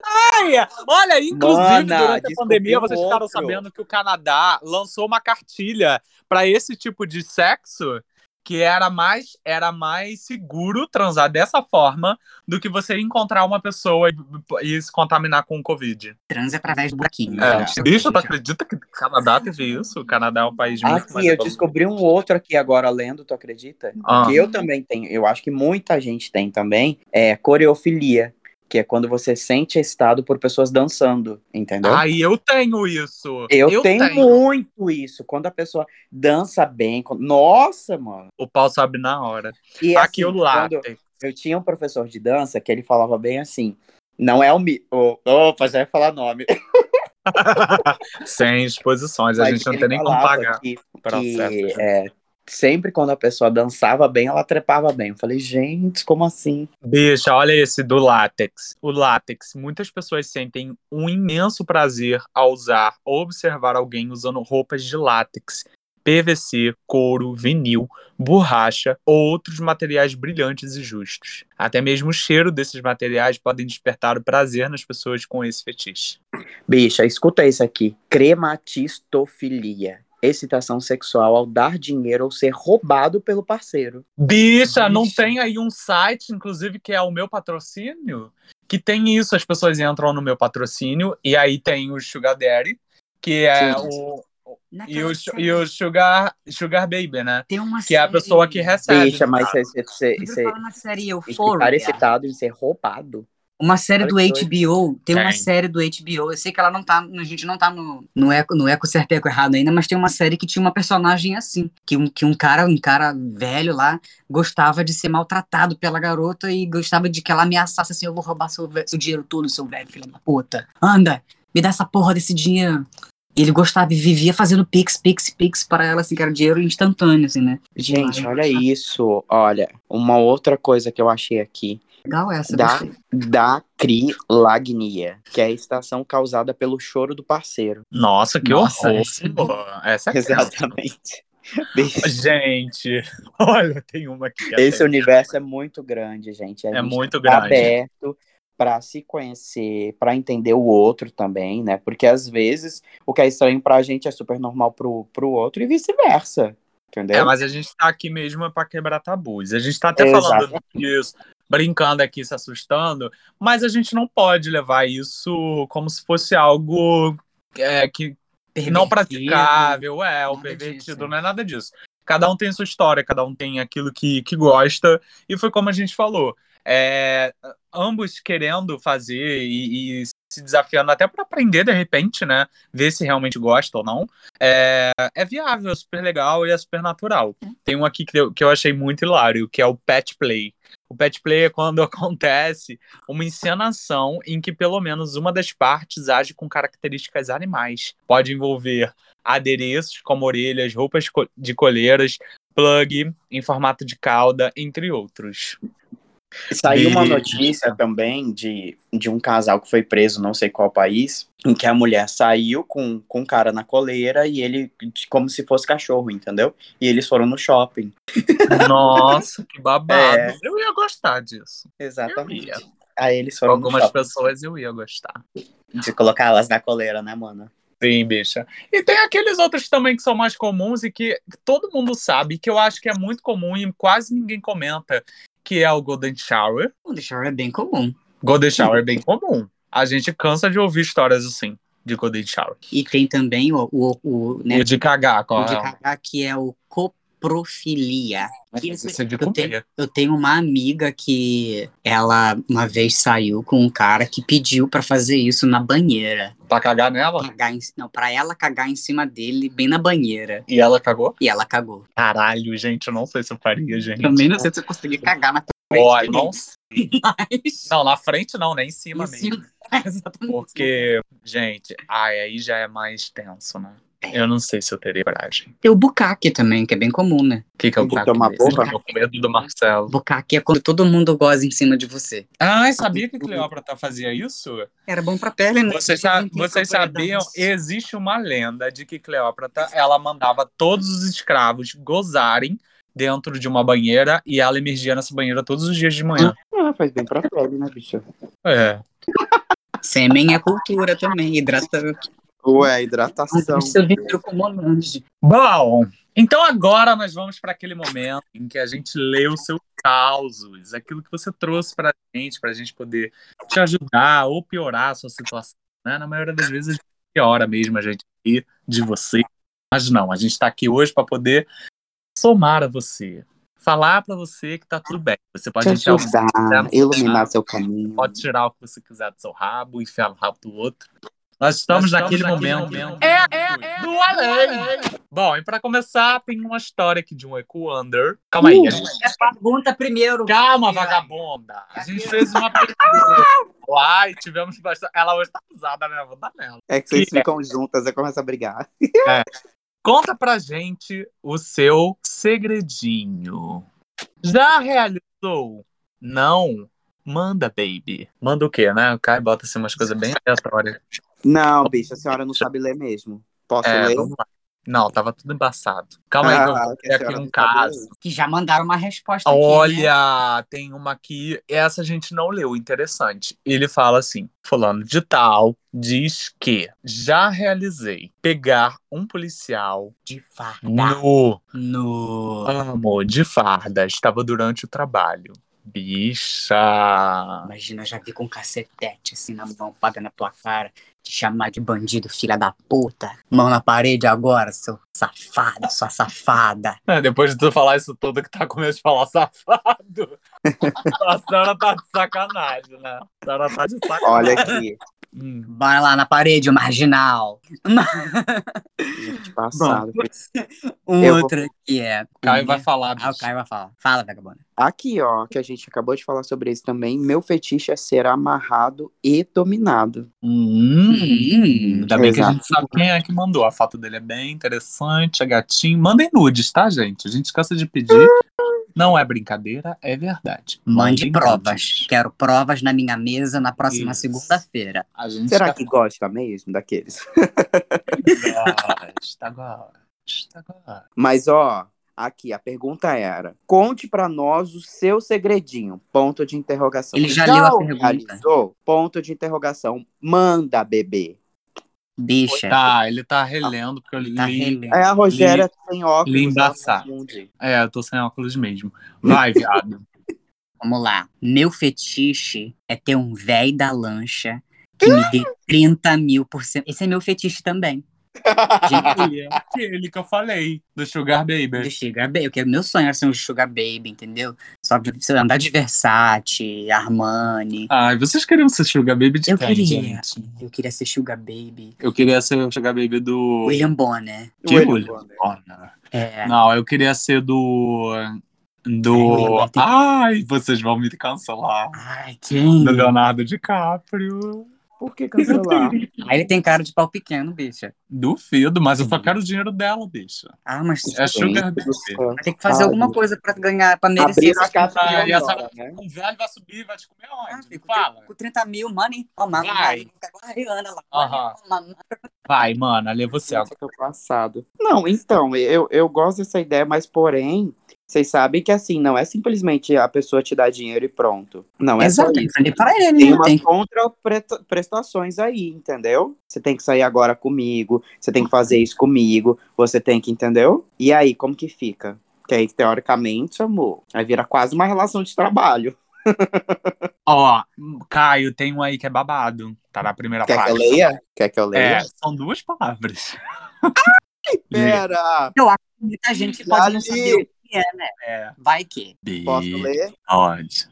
Ai, olha, inclusive, Mana, durante a pandemia, vocês ficaram outro. sabendo que o Canadá lançou uma cartilha para esse tipo de sexo que era mais, era mais seguro transar dessa forma do que você encontrar uma pessoa e, e se contaminar com o Covid. Transa através do buraquinho. É. gente. Bicho, tu acredita que o Canadá teve isso? O Canadá é um país muito mais Aqui, eu evoluído. descobri um outro aqui agora lendo, tu acredita? Ah. Que eu também tenho, eu acho que muita gente tem também, é coreofilia, que é quando você sente excitado por pessoas dançando, entendeu? Ai, eu tenho isso. eu, tenho, muito isso, quando a pessoa dança bem, quando- nossa, mano. O pau sabe na hora. E Aqui assim, o látex. eu tinha um professor de dança que ele falava bem assim, não é o mi... Oh, opa, já ia falar nome. Sem exposições, a Mas gente não tem nem como pagar. Que, que, né? é, sempre quando a pessoa dançava bem, ela trepava bem. Eu falei, gente, como assim? Bicha, olha esse do látex. O látex, muitas pessoas sentem um imenso prazer ao usar ou observar alguém usando roupas de látex, PVC, couro, vinil, borracha ou outros materiais brilhantes e justos. Até mesmo o cheiro desses materiais podem despertar o prazer nas pessoas com esse fetiche. Bicha, escuta isso aqui. Crematistofilia. Excitação sexual ao dar dinheiro ou ser roubado pelo parceiro. Bicha, não Bicha. tem aí um site, inclusive, que é o meu patrocínio? Que tem isso, as pessoas entram no meu patrocínio e aí tem o Sugar Daddy, que é Sim. o. E o, série, e o Sugar, Sugar Baby, né? tem uma Que é a série- pessoa que recebe. Bicha, mas você, você, Você série ficar excitado em ser roubado. Uma série do HBO, tem uma série do HBO, eu sei que ela não tá, a gente não tá no, no eco, no eco certo e eco errado ainda, mas tem uma série que tinha uma personagem assim, que um, que um cara, um cara velho lá, gostava de ser maltratado pela garota e gostava de que ela ameaçasse assim, eu vou roubar seu, seu dinheiro todo, seu velho filho da puta. Anda, me dá essa porra desse dinheiro. Ele gostava e vivia fazendo pix, pix, pix para ela, assim, que era dinheiro instantâneo, assim, né? Gente, olha isso. Olha, uma outra coisa que eu achei aqui. Legal essa, Da, gostei. dacrilagnia, que é a excitação causada pelo choro do parceiro. Nossa, que Nossa, horror. essa é. Essa é Exatamente. Gente, olha, tem uma aqui. Esse até- universo é muito grande, gente. A É gente muito tá grande. aberto para se conhecer, para entender o outro também, né? Porque às vezes o que é estranho pra gente é super normal pro, pro outro e vice-versa. Entendeu? É, mas a gente tá aqui mesmo para quebrar tabus. A gente tá até Exato. falando disso, brincando aqui, se assustando, mas a gente não pode levar isso como se fosse algo é, que não praticável, é, o pervertido, disso. não é nada disso. Cada um tem sua história, cada um tem aquilo que, que gosta, e foi como a gente falou. é, ambos querendo fazer e, e se desafiando até para aprender de repente, né? Ver se realmente gosta ou não. É, é viável, é super legal e é super natural. Tem um aqui que eu, que eu achei muito hilário, que é o pet play. O pet play é quando acontece uma encenação em que pelo menos uma das partes age com características animais. Pode envolver adereços como orelhas, roupas de colheiras, plug em formato de cauda, entre outros. Saiu uma notícia também de, de um casal que foi preso, não sei qual país, em que a mulher saiu com, com um cara na coleira e ele, como se fosse cachorro, entendeu? E eles foram no shopping. Nossa, que babado. É. Eu ia gostar disso. Exatamente. Aí eles foram algumas pessoas eu ia gostar. De colocar elas na coleira, né, mano? Sim, bicha. E tem aqueles outros também que são mais comuns e que todo mundo sabe, que eu acho que é muito comum e quase ninguém comenta, que é o Golden Shower. O The Shower é bem comum. Golden Shower é bem comum. A gente cansa de ouvir histórias assim, de Golden Shower. E tem também o, o, o, né, O de cagar, o qual de é? cagar, que é o coprofilia. Esse é de eu, tenho, eu tenho uma amiga que ela uma vez saiu com um cara que pediu pra fazer isso na banheira. Pra cagar nela? Cagar em, não, pra ela cagar em cima dele, bem na banheira. E ela cagou? E ela cagou. Caralho, gente, eu não sei se eu faria, gente. Também não sei se eu consegui cagar na Ó, não, mas... não, na frente não, nem em cima Em mesmo. cima- Exatamente. Porque, gente, ai, aí já é mais tenso, né? Eu não sei se eu teria coragem. Tem o bucaque também, que é bem comum, né? O que, que é o bucaque tomar? Eu tô com medo do Marcelo. Bucaque é quando todo mundo goza em cima de você. Ai, sabia que Cleópatra fazia isso? Era bom pra pele, né? Vocês, sa- vocês sabiam? Existe uma lenda de que Cleópatra ela mandava todos os escravos gozarem dentro de uma banheira e ela emergia nessa banheira todos os dias de manhã. Ah, faz bem pra pele, né, bicho? É. Sêmen é cultura também, hidratante. Ué, hidratação. Seu monange. Bom, então agora nós vamos para aquele momento em que a gente lê os seus causos, aquilo que você trouxe para a gente, para a gente poder te ajudar ou piorar a sua situação. Né? Na maioria das vezes a gente piora mesmo a gente rir de você. Mas não, a gente está aqui hoje para poder somar a você, falar para você que tá tudo bem. Você pode Te ajudar, iluminar seu caminho. pode tirar o que você quiser do seu rabo, enfiar no rabo do outro. Nós estamos, naquele, momento, É, é, do além. Bom, e para começar, tem uma história aqui de um Eco Under. Calma aí, a gente... Pergunta primeiro. Calma, vagabunda. A gente fez uma pergunta. Uai, tivemos bastante. Ela hoje tá usada, né? Vou dar nela. É que vocês Que é? ficam juntas e começam a brigar. Conta pra gente o seu segredinho. Já realizou? Não? Manda, baby. Manda o quê, né? O Caio bota assim umas coisas bem aleatórias. Não, bicho, a senhora não sabe ler mesmo. Posso É, ler? vamos lá. Não, tava tudo embaçado. Calma aí, que eu Ah, vou que ter a aqui um sabe caso. Que já mandaram uma resposta aqui, né? Olha, tem uma aqui, essa a gente não leu, interessante. Ele fala assim: Fulano de Tal diz que já realizei pegar um policial De farda. no No... amo de farda, estava durante o trabalho. Bicha. Imagina, eu já vi com um cacetete assim na mão, paga na tua cara, te chamar de bandido, filha da puta. Mão na parede agora, seu safado, sua safada. É, depois de tu falar isso tudo que tá com medo de falar safado, a senhora tá de sacanagem, né? A senhora tá de sacanagem. Olha aqui, Hum. Bora lá na parede, o marginal. gente, passado. Um Eu vou- outro aqui é. Caio vai falar, Ah, o bicho. Caio vai falar. Fala, vagabunda. Aqui, ó, que a gente acabou de falar sobre isso também. Meu fetiche é ser amarrado e dominado. Hum, ainda bem que a Exato. gente sabe quem é que mandou. A foto dele é bem interessante, é gatinho. Mandem nudes, tá, gente? A gente cansa de pedir. Não é brincadeira, é verdade. Mande Mandem provas. nudes. Quero provas na minha mesa na próxima Isso. segunda-feira. Será tá- que gosta mesmo daqueles? gosta, gosta, gosta. Mas, ó, Aqui, a pergunta era: conte pra nós o seu segredinho. Ponto de interrogação. Ele já leu a pergunta. realizou? Ponto de interrogação. Manda, bebê. Bicha. Tá, ele tá relendo, porque eu li. Tá relendo. É a Rogéria sem óculos. li embaçar. É, eu tô sem óculos mesmo. Vai, viado. Vamos lá. Meu fetiche é ter um véi da lancha que me dê 30 mil por cento. Esse é meu fetiche também. E é aquele que eu falei, do Sugar Baby. do Sugar Baby. Porque meu sonho era ser um Sugar Baby, entendeu? Só lá, andar de Versace, Armani. Ai, vocês queriam ser Sugar Baby de Eu quem, queria. gente? Eu queria ser Sugar Baby. Eu queria ser o Sugar Baby do... William Bonner. Que William William Bonner. Bonner? É. Não, eu queria ser do... Do... Ai, vocês vão me cancelar. Ai, quem? Do Leonardo DiCaprio. Por que cancelar? Aí ele tem cara de pau pequeno, bicha. Duvido, mas eu só quero o dinheiro dela, bicha. Ah, mas É Sugar Baby. ter que fazer alguma coisa pra ganhar, pra merecer. Abrir essas a casa Ah, e né? O velho vai subir, vai te comer Ah, onde? fico Fala. Com 30 mil, money. Ó, mano, Vai. Money, Vai, mano, ali é você. Tô passado. Não, então, eu, eu gosto dessa ideia, mas porém, vocês sabem que assim, não é simplesmente a pessoa te dar dinheiro e pronto. Não é Exato, só tem isso. vender pra ele, Tem né? umas Tem... contraprestações aí, entendeu? Você tem que sair agora comigo, você tem que fazer isso comigo, você tem que, entendeu? E aí, como que fica? Que aí, teoricamente, amor, aí vira quase uma relação de trabalho. Ó, Caio, tem um aí que é babado. Tá na primeira Quer que eu página. leia? Quer que eu leia? É, são duas palavras. Pera! Muita gente Já pode não li. saber o que é, né? É. Vai que. Posso ler? Pode.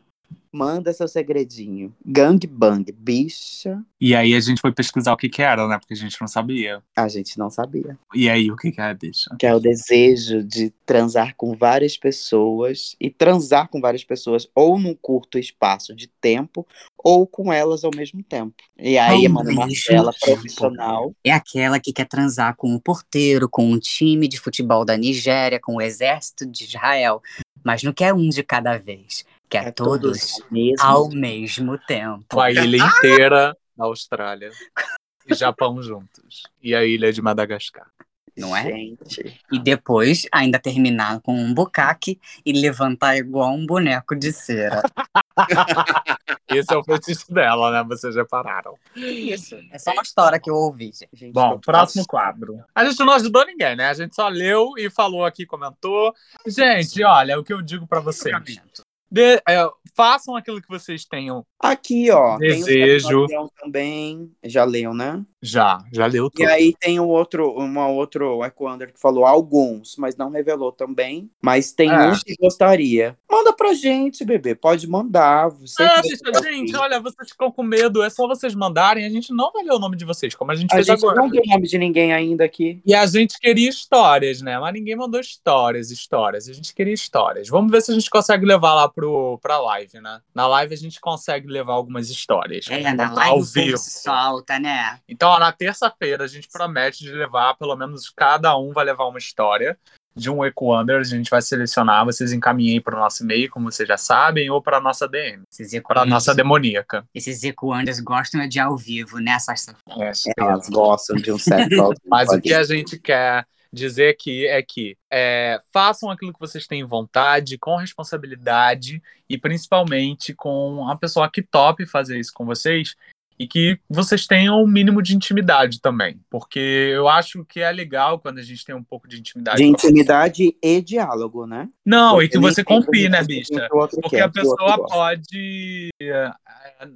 Manda seu segredinho. Gangbang, bicha. E aí a gente foi pesquisar o que que era, né? Porque a gente não sabia. A gente não sabia. E aí, o que que é, bicha? Que é o desejo de transar com várias pessoas e transar com várias pessoas ou num curto espaço de tempo ou com elas ao mesmo tempo. E aí, Ai, mano. Marcela, profissional. É aquela que quer transar com o porteiro, com um time de futebol da Nigéria, com o exército de Israel. Mas não quer um de cada vez. Quer É todos mesmo. ao mesmo tempo. Com a ilha inteira da Austrália e Japão juntos. E a ilha de Madagascar. Não é? Gente. E depois ainda terminar com um bucaque e levantar igual um boneco de cera. Esse é o fetiche dela, né? Vocês já pararam. Isso. É só uma história que eu ouvi, gente. Bom, próximo quadro. A gente não ajudou ninguém, né? A gente só leu e falou aqui, comentou. Gente, olha, o que eu digo pra vocês. De- é, façam aquilo que vocês tenham. Aqui, ó. tem Desejo. Leão também. Já leu, né? Já, já leu tudo. E aí tem o outro, uma outro Equander que falou alguns, mas não revelou também. Mas tem É. um que gostaria. Manda pra gente, bebê. Pode mandar. Você Ah, gente, assim. olha, vocês ficam com medo, é só vocês mandarem, a gente não vai ler o nome de vocês, como a gente A fez gente agora. não deu nome de ninguém ainda aqui. E a gente queria histórias, né? Mas ninguém mandou histórias, histórias. A gente queria histórias. Vamos ver se a gente consegue levar lá pro, pra live, né? Na live a gente consegue levar algumas histórias. É, na Ao live o povo vivo. se solta, né? Então, ó, na terça-feira, a gente promete de levar, pelo menos cada um vai levar uma história de um Equander. A gente vai selecionar, vocês encaminhem para o nosso e-mail, como vocês já sabem, ou para a nossa DM, para a nossa demoníaca. esses Equanders gostam é de ao vivo, né? Essas Elas gostam de um certo Mas o que a gente quer dizer aqui é que é, façam aquilo que vocês têm vontade, com responsabilidade e principalmente com a pessoa que tope fazer isso com vocês e que vocês tenham o mínimo de intimidade também. Porque eu acho que é legal quando a gente tem um pouco de intimidade. De a intimidade e diálogo, né? Não, e que você confie, né, bicha? Porque quer, a que o outro pessoa pode é,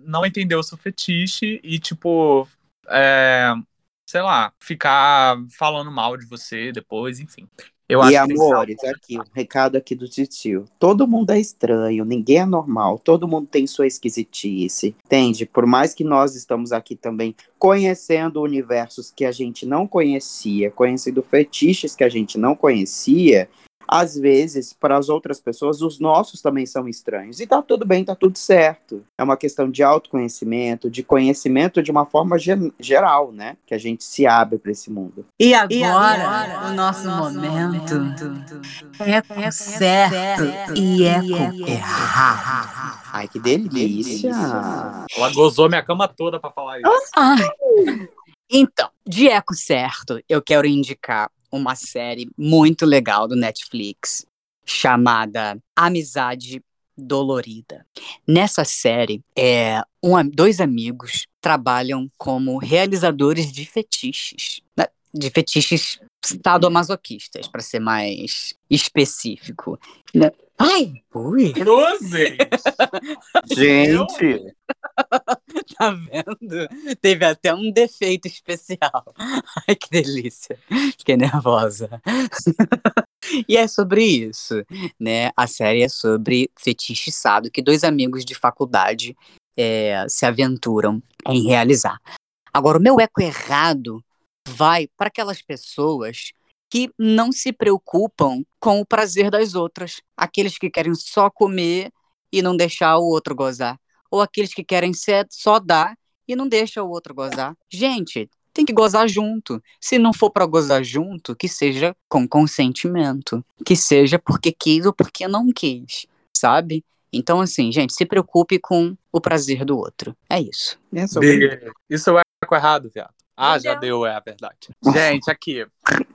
não entender o seu fetiche e, tipo, é, sei lá, ficar falando mal de você depois, enfim. Eu e tem amores, aqui, um recado aqui do titio. Todo mundo é estranho, ninguém é normal, todo mundo tem sua esquisitice, entende? Por mais que nós estamos aqui também conhecendo universos que a gente não conhecia, conhecendo fetiches que a gente não conhecia, às vezes, para as outras pessoas, os nossos também são estranhos. E tá tudo bem, tá tudo certo. É uma questão de autoconhecimento, de conhecimento de uma forma gen- geral, né? Que a gente se abre para esse mundo. E agora, agora, o nosso o nosso momento, momento é com certo e é com errado. Ai, que delícia! Ela gozou minha cama toda pra falar isso. Ai. Então, de eco certo, eu quero indicar uma série muito legal do Netflix chamada Amizade Dolorida. Nessa série, é, um, dois amigos trabalham como realizadores de fetiches. Né? De fetiches sadomasoquistas, para ser mais específico. Né? Ai, ui! Cruzes! Gente! tá vendo? Teve até um defeito especial. Ai, que delícia. Fiquei nervosa. e é sobre isso, né? A série é sobre fetichizado que dois amigos de faculdade é, se aventuram em realizar. Agora, o meu eco errado vai para aquelas pessoas que não se preocupam com o prazer das outras. Aqueles que querem só comer e não deixar o outro gozar. Ou aqueles que querem só dar e não deixam o outro gozar. Gente, tem que gozar junto. Se não for para gozar junto, que seja com consentimento. Que seja porque quis ou porque não quis, sabe? Então, assim, gente, se preocupe com o prazer do outro. É isso. É sobre... Isso é errado, viado. Ah, já deu, é a verdade. Gente, aqui.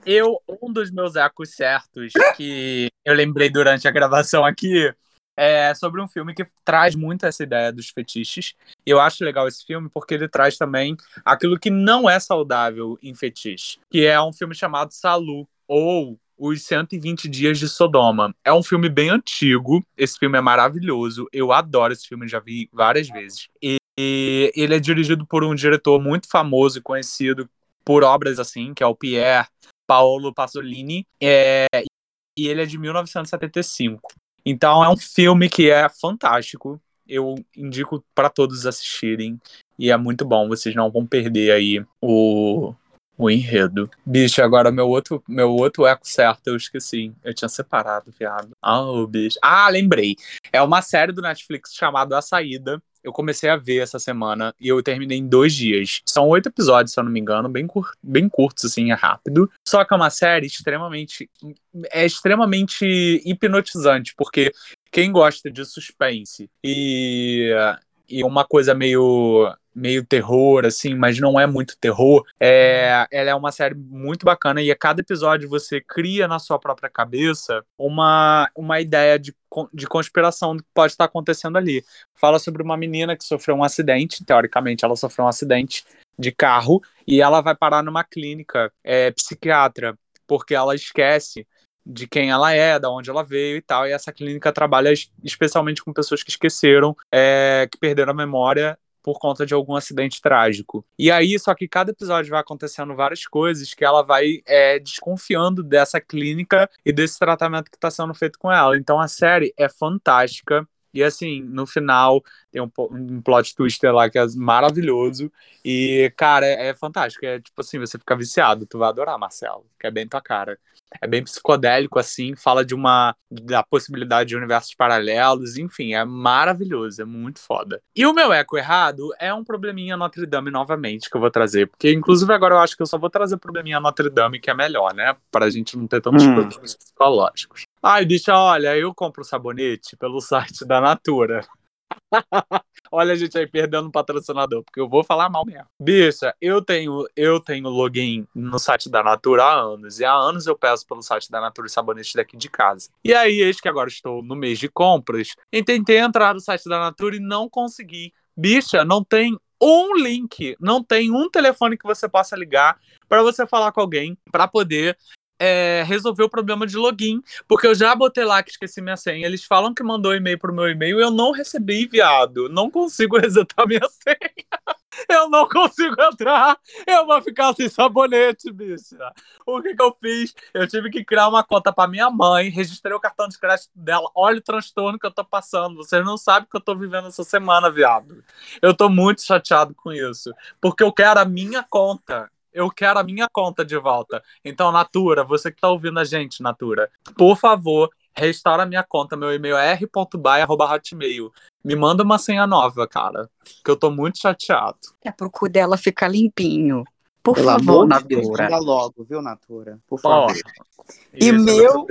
Eu, um dos meus ecos certos que eu lembrei durante a gravação aqui é sobre um filme que traz muito essa ideia dos fetiches. Eu acho legal esse filme porque ele traz também aquilo que não é saudável em fetiche, que é um filme chamado Salu, ou Os 120 Dias de Sodoma. É um filme bem antigo, esse filme é maravilhoso, eu adoro esse filme, já vi várias vezes. E e ele é dirigido por um diretor muito famoso e conhecido por obras assim, que é o Pierre Paolo Pasolini, é, e ele é de 1975. Então é um filme que é fantástico. Eu indico para todos assistirem e é muito bom. Vocês não vão perder aí o, o enredo. Bicho, agora meu outro, meu outro eco certo eu esqueci. Eu tinha separado, viado. Ah, oh, bicho. Ah, lembrei. É uma série do Netflix chamada A Saída eu comecei a ver essa semana e eu terminei em dois dias. São oito episódios, se eu não me engano, bem, cur bem curtos, assim, é rápido. Só que é uma série extremamente. É extremamente hipnotizante, porque quem gosta de suspense e, e uma coisa meio meio terror, assim, mas não é muito terror. É, ela é uma série muito bacana e a cada episódio você cria na sua própria cabeça uma, uma ideia de, de conspiração do que pode estar acontecendo ali. Fala sobre uma menina que sofreu um acidente, teoricamente ela sofreu um acidente de carro e ela vai parar numa clínica é, psiquiatra, porque ela esquece de quem ela é, da onde ela veio e tal. E essa clínica trabalha especialmente com pessoas que esqueceram, é, que perderam a memória por conta de algum acidente trágico. E aí, só que cada episódio vai acontecendo várias coisas que ela vai é, desconfiando dessa clínica e desse tratamento que está sendo feito com ela. Então a série é fantástica. E assim, no final tem um, um plot twister lá que é maravilhoso. E, cara, é, é, fantástico. É tipo assim, você fica viciado. Tu vai adorar, Marcelo, que é bem tua cara. É bem psicodélico, assim, fala de uma. da possibilidade de universos paralelos, enfim, é maravilhoso, é muito foda. E o meu eco errado é um probleminha Notre Dame novamente que eu vou trazer. Porque, inclusive, agora eu acho que eu só vou trazer probleminha Notre Dame, que é melhor, né? Pra gente não ter tantos hum. problemas psicológicos. Ai, bicha, olha, eu compro sabonete pelo site da Natura. Olha a gente aí perdendo um patrocinador, porque eu vou falar mal mesmo. Bicha, eu tenho, eu tenho login no site da Natura há anos. E há anos eu peço pelo site da Natura sabonete daqui de casa. E aí, eis que agora estou no mês de compras, e tentei entrar no site da Natura e não consegui. Bicha, não tem um link, não tem um telefone que você possa ligar para você falar com alguém para poder é, resolver o problema de login, porque eu já botei lá que esqueci minha senha. Eles falam que mandou e-mail pro meu e-mail eu não recebi, viado. Não consigo resetar minha senha. Eu não consigo entrar. Eu vou ficar sem sabonete, bicha. O que que eu fiz? Eu tive que criar uma conta para minha mãe, registrei o cartão de crédito dela. Olha o transtorno que eu tô passando. Vocês não sabem o que eu tô vivendo essa semana, viado. Eu tô muito chateado com isso, porque eu quero a minha conta eu quero a minha conta de volta. Então, Natura, você que está ouvindo a gente, Natura, por favor, restaura a minha conta. Meu e-mail é r.by.hotmail. Me manda uma senha nova, cara. Que eu tô muito chateado. É pro cu dela ficar limpinho. Por Pelo favor, Natura. Deus, logo, viu, Natura? Por favor. e meu.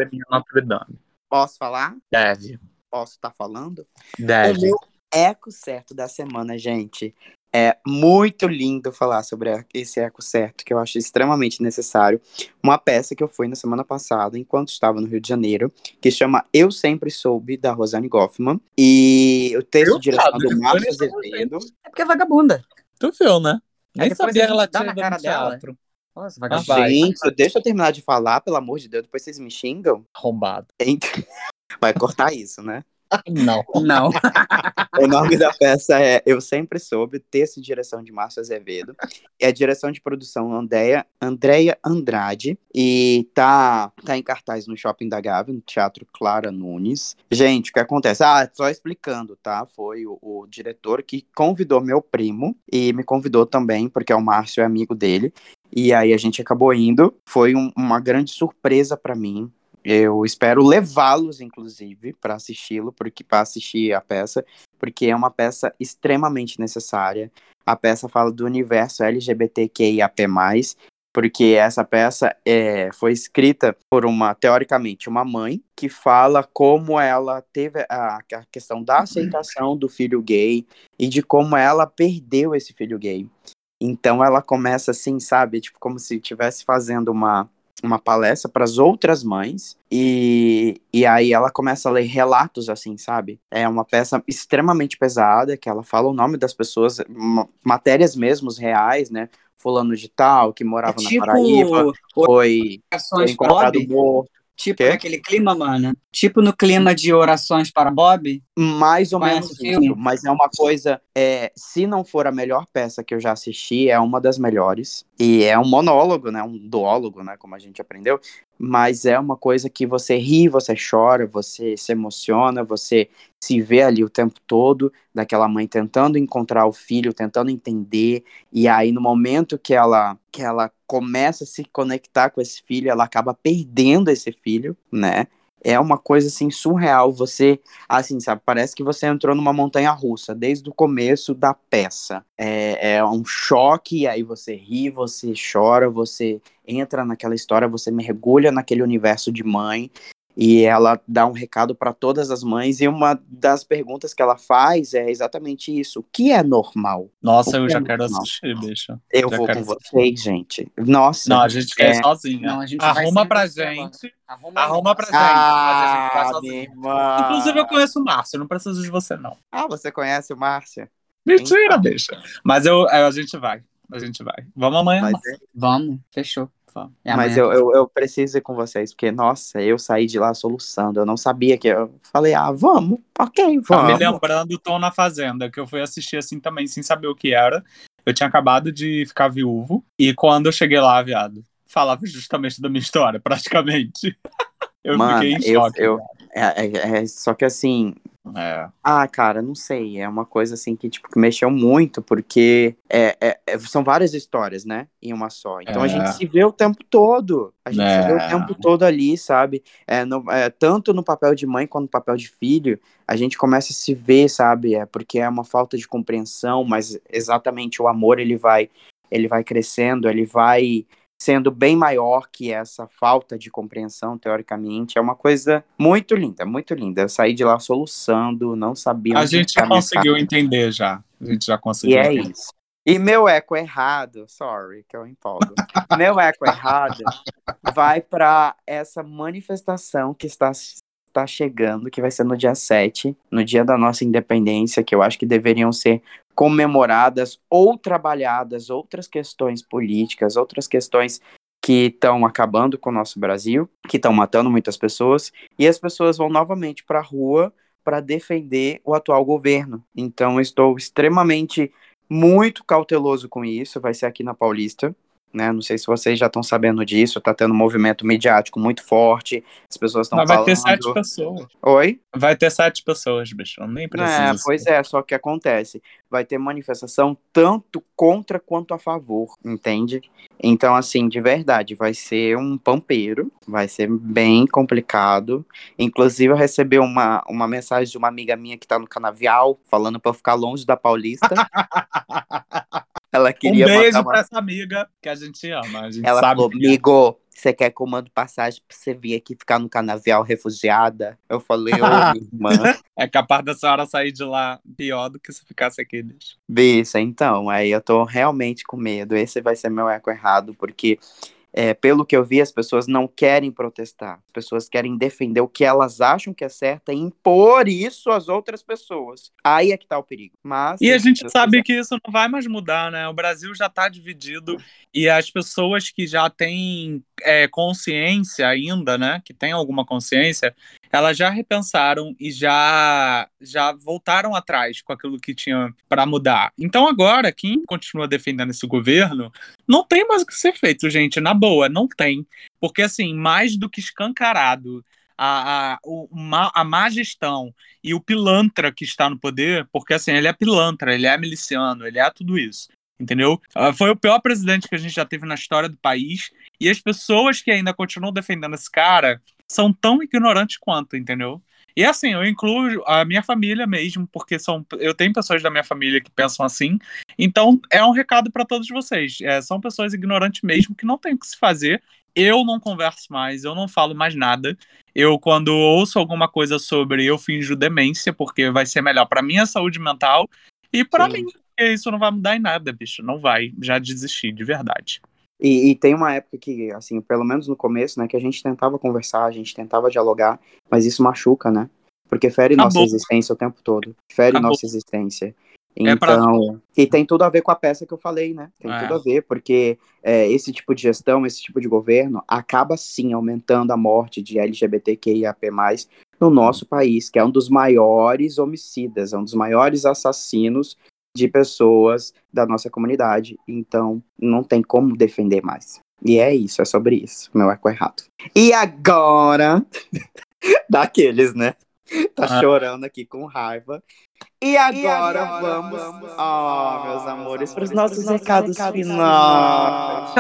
Posso falar? Deve. Posso estar tá falando? Deve. O meu eco certo da semana, gente, É muito lindo falar sobre esse eco certo, que eu acho extremamente necessário. Uma peça que eu fui na semana passada, enquanto estava no Rio de Janeiro, que chama Eu Sempre Soube, da Rosane Goffman. E o texto Eu de direção sabe, do Márcio Azevedo. É porque é vagabunda. Tu viu, né? Nem depois sabia ela dá tinha na cara dela. teatro. Nossa, Ah, vagabunda. vai. Gente, deixa eu terminar de falar, pelo amor de Deus, depois vocês me xingam. Arrombado. Então- Vai cortar isso, né? Não. Não. O nome da peça é Eu Sempre Soube, texto e direção de Márcio Azevedo. É a direção de produção Andréia, Andréia Andrade. E tá, tá em cartaz no Shopping da Gávea, no Teatro Clara Nunes. Gente, o que acontece? Ah, só explicando, tá? Foi o, o diretor que convidou meu primo e me convidou também, porque o Márcio é amigo dele. E aí a gente acabou indo. Foi um- uma grande surpresa pra mim. Eu espero levá-los, inclusive, para assisti-lo, porque para assistir a peça, porque é uma peça extremamente necessária. A peça fala do universo LGBTQIAP+, porque essa peça é, foi escrita por uma, teoricamente, uma mãe que fala como ela teve a, a questão da aceitação do filho gay e de como ela perdeu esse filho gay. Então ela começa assim, sabe? Tipo, como se estivesse fazendo uma, uma palestra para as outras mães e, e aí ela começa a ler relatos assim, sabe? É uma peça extremamente pesada que ela fala o nome das pessoas, ma- matérias mesmo reais, né? Fulano de tal, que morava É na tipo Paraíba, foi, foi encontrado morto. Tipo Quê? naquele clima, mano. Tipo no clima de orações para Bob. Mais ou menos isso, mas é uma coisa, é, se não for a melhor peça que eu já assisti, é uma das melhores. E é um monólogo, né? Um duólogo, né? Como a gente aprendeu. Mas é uma coisa que você ri, você chora, você se emociona, você se vê ali o tempo todo, daquela mãe tentando encontrar o filho, tentando entender. E aí, no momento que ela, que ela começa a se conectar com esse filho, ela acaba perdendo esse filho, né? É uma coisa assim surreal. Você assim, sabe? Parece que você entrou numa montanha russa desde o começo da peça. É, é um choque, aí você ri, você chora, você entra naquela história, você mergulha naquele universo de mãe. E ela dá um recado para todas as mães, e uma das perguntas que ela faz é exatamente isso: o que é normal? Nossa, eu que já é quero normal? assistir, bicho. Eu Já vou com assistir. vocês, gente. Nossa. Não, a gente quer É. sozinha. Não, a gente Arruma pra gente. Arruma, Arruma pra gente. Ah, mas a gente. Inclusive, eu conheço o Márcio, não preciso de você, não. Ah, você conhece o Márcia? Mentira, bicha. Mas eu, é, a gente vai. A gente vai. Vamos amanhã. Mas, Márcio. Vamos, fechou. Vamos. É mas eu, eu, eu preciso ir com vocês, porque, nossa, eu saí de lá soluçando. Eu não sabia que. Eu falei, ah, vamos, ok, Tá me vamos. lembrando o Tom na Fazenda, que eu fui assistir assim também, sem saber o que era. Eu tinha acabado de ficar viúvo. E quando eu cheguei lá, viado, falava justamente da minha história, praticamente. Eu Mano, fiquei em eu- choque. eu- É, é- é- só que assim, É. ah, cara, não sei, é uma coisa assim que, tipo, que mexeu muito, porque é, é- é- são várias histórias, né, em uma só. Então a É. gente se vê o tempo todo, a gente se vê o É. tempo todo ali, sabe? No- é, tanto no papel de mãe quanto no papel de filho, a gente começa a se ver, sabe? É porque é uma falta de compreensão, mas exatamente o amor, ele vai, ele vai crescendo, ele vai sendo bem maior que essa falta de compreensão, teoricamente. É uma coisa muito linda, muito linda. Eu saí de lá soluçando, não sabia A gente já conseguiu entender já. A gente já conseguiu E é entender. isso. E meu eco errado, sorry, que eu empolgo. meu eco errado vai para essa manifestação que está, está chegando, que vai ser no dia 7, no dia da nossa independência, que eu acho que deveriam ser comemoradas ou trabalhadas outras questões políticas, outras questões que estão acabando com o nosso Brasil, que estão matando muitas pessoas, e as pessoas vão novamente para a rua para defender o atual governo. Então, estou extremamente muito cauteloso com isso. Vai ser aqui na Paulista. Né? Não sei se vocês já estão sabendo disso, tá tendo um movimento midiático muito forte, as pessoas estão Mas falando. vai ter sete pessoas. Oi? Vai ter sete pessoas, bicho. Nem precisa. É, pois é, só que acontece. Vai ter manifestação tanto contra quanto a favor, entende? Então, assim, de verdade, vai ser um pampeiro, vai ser bem complicado. Inclusive, eu recebi uma, uma mensagem de uma amiga minha que tá no canavial, falando pra eu ficar longe da Paulista. Ela Um queria beijo mandar uma pra essa amiga que a gente ama. A gente Ela sabe falou, amigo, Você quer que eu mando passagem pra você vir aqui ficar no canavial refugiada? Eu falei, ô, irmã. É capaz da senhora sair de lá pior do que se ficasse aqui, bicho. Bicha, então, aí eu tô realmente com medo. Esse vai ser meu eco errado, porque é, pelo que eu vi, as pessoas não querem protestar. As pessoas querem defender o que elas acham que é certo e impor isso às outras pessoas. Aí é que tá o perigo. Mas, e a gente sabe quiser. que isso não vai mais mudar, né? O Brasil já tá dividido e as pessoas que já têm é, consciência ainda, né? Que têm alguma consciência, elas já repensaram e já já voltaram atrás com aquilo que tinha para mudar. Então agora, quem continua defendendo esse governo, não tem mais o que ser feito, gente. Na boa, não tem. Porque, assim, mais do que escancarado, a, a, o, a má gestão e o pilantra que está no poder, porque, assim, ele é pilantra, ele é miliciano, ele é tudo isso. Entendeu? Ah, foi o pior presidente que a gente já teve na história do país. E as pessoas que ainda continuam defendendo esse cara são tão ignorantes quanto, entendeu? E assim, eu incluo a minha família mesmo, porque são, eu tenho pessoas da minha família que pensam assim. Então, é um recado para todos vocês. É, são pessoas ignorantes mesmo que não tem o que se fazer. Eu não converso mais, eu não falo mais nada. Eu, quando ouço alguma coisa sobre, eu finjo demência, porque vai ser melhor para minha saúde mental e para mim. Isso não vai mudar em nada, bicho. Não vai. Já desisti, de verdade. E, e, tem uma época que, assim, pelo menos no começo, né, que a gente tentava conversar, a gente tentava dialogar, mas isso machuca, né? Porque fere Acabou. nossa existência o tempo todo. Fere Acabou. nossa existência. Então, é. Então, e tem tudo a ver com a peça que eu falei, né? Tem é. tudo a ver, porque é, esse tipo de gestão, esse tipo de governo, acaba sim aumentando a morte de LGBTQIAP+, no nosso país, que é um dos maiores homicidas, é um dos maiores assassinos de pessoas da nossa comunidade. Então, não tem como defender mais. E é isso, é sobre isso. Meu eco errado. E agora, daqueles, né? Tá ah. chorando aqui com raiva. E agora, e agora vamos, vamos, oh, meus amores, para os nossos recados, recados finais.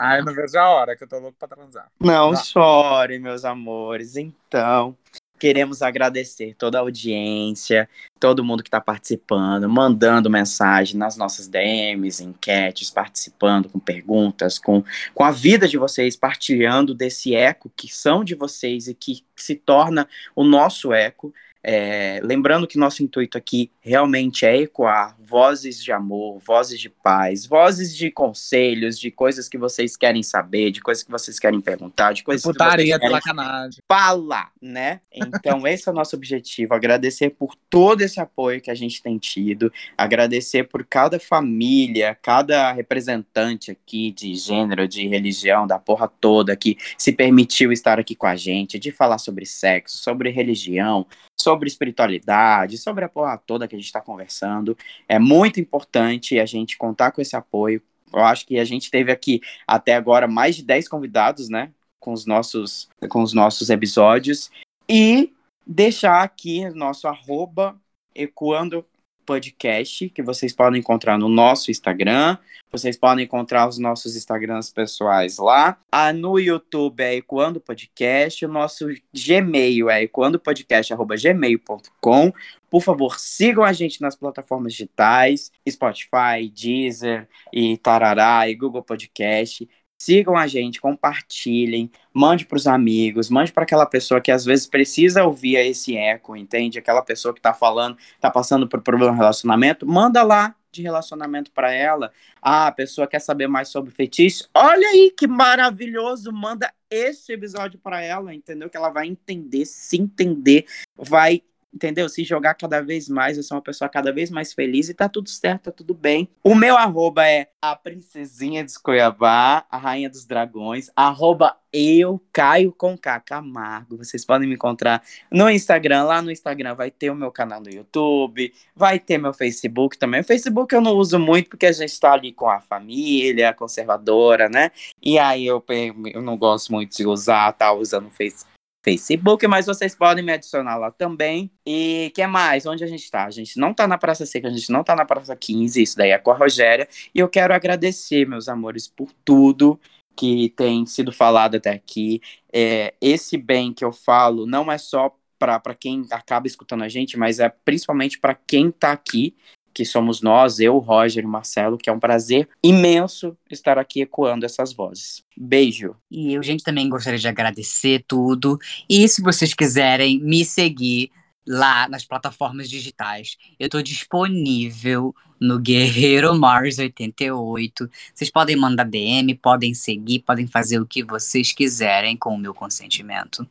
Ai, não vejo a hora que eu tô louco pra transar. Não tá. chore, meus amores. Então, Queremos agradecer toda a audiência, todo mundo que está participando, mandando mensagem nas nossas DMs, enquetes, participando com perguntas, com, com a vida de vocês, partilhando desse eco que são de vocês e que se torna o nosso eco. É, lembrando que nosso intuito aqui realmente é ecoar vozes de amor, vozes de paz, vozes de conselhos, de coisas que vocês querem saber, de coisas que vocês querem perguntar, de coisas Putaria que vocês querem falar, né? Então esse é o nosso objetivo, agradecer por todo esse apoio que a gente tem tido, agradecer por cada família, cada representante aqui de gênero, de religião, da porra toda que se permitiu estar aqui com a gente, de falar sobre sexo, sobre religião, sobre espiritualidade, sobre a porra toda que a gente está conversando. É muito importante a gente contar com esse apoio. Eu acho que a gente teve aqui até agora mais de 10 convidados, né? Com os nossos, com os nossos episódios. E deixar aqui nosso arroba ecoando podcast, que vocês podem encontrar no nosso Instagram. Vocês podem encontrar os nossos Instagrams pessoais lá. Ah, no YouTube é Ecoando Podcast. O nosso Gmail é ecoandopodcast.gmail.com. Por favor, sigam a gente nas plataformas digitais, Spotify, Deezer e Tarará e Google Podcast. Sigam a gente, compartilhem, mande para os amigos, mande para aquela pessoa que às vezes precisa ouvir esse eco, entende? Aquela pessoa que está falando, está passando por problema de relacionamento, manda lá de relacionamento para ela. Ah, a pessoa quer saber mais sobre fetiche. Olha aí que maravilhoso, manda esse episódio para ela, entendeu? Que ela vai entender, se entender, vai entendeu? Se jogar cada vez mais, eu sou uma pessoa cada vez mais feliz e tá tudo certo, tá tudo bem. O meu arroba é a princesinha de Escoiabá, a rainha dos dragões, arroba eu, Caio com K, Camargo. Vocês podem me encontrar no Instagram. Lá no Instagram vai ter o meu canal no YouTube, vai ter meu Facebook também. O Facebook eu não uso muito porque a gente tá ali com a família conservadora, né? E aí eu, eu não gosto muito de usar, tá usando o Facebook Facebook, mas vocês podem me adicionar lá também. E que mais? Onde a gente está? A gente não está na Praça Seca, a gente não está na Praça 15, isso daí é com a Rogéria. E eu quero agradecer, meus amores, por tudo que tem sido falado até aqui. É, esse bem que eu falo não é só para quem acaba escutando a gente, mas é principalmente para quem está aqui, que somos nós, eu, Roger e Marcelo, que é um prazer imenso estar aqui ecoando essas vozes. Beijo. E eu, gente, também gostaria de agradecer tudo. E se vocês quiserem me seguir lá nas plataformas digitais, eu estou disponível no Guerreiro Mars 88. Vocês podem mandar DM, podem seguir, podem fazer o que vocês quiserem com o meu consentimento.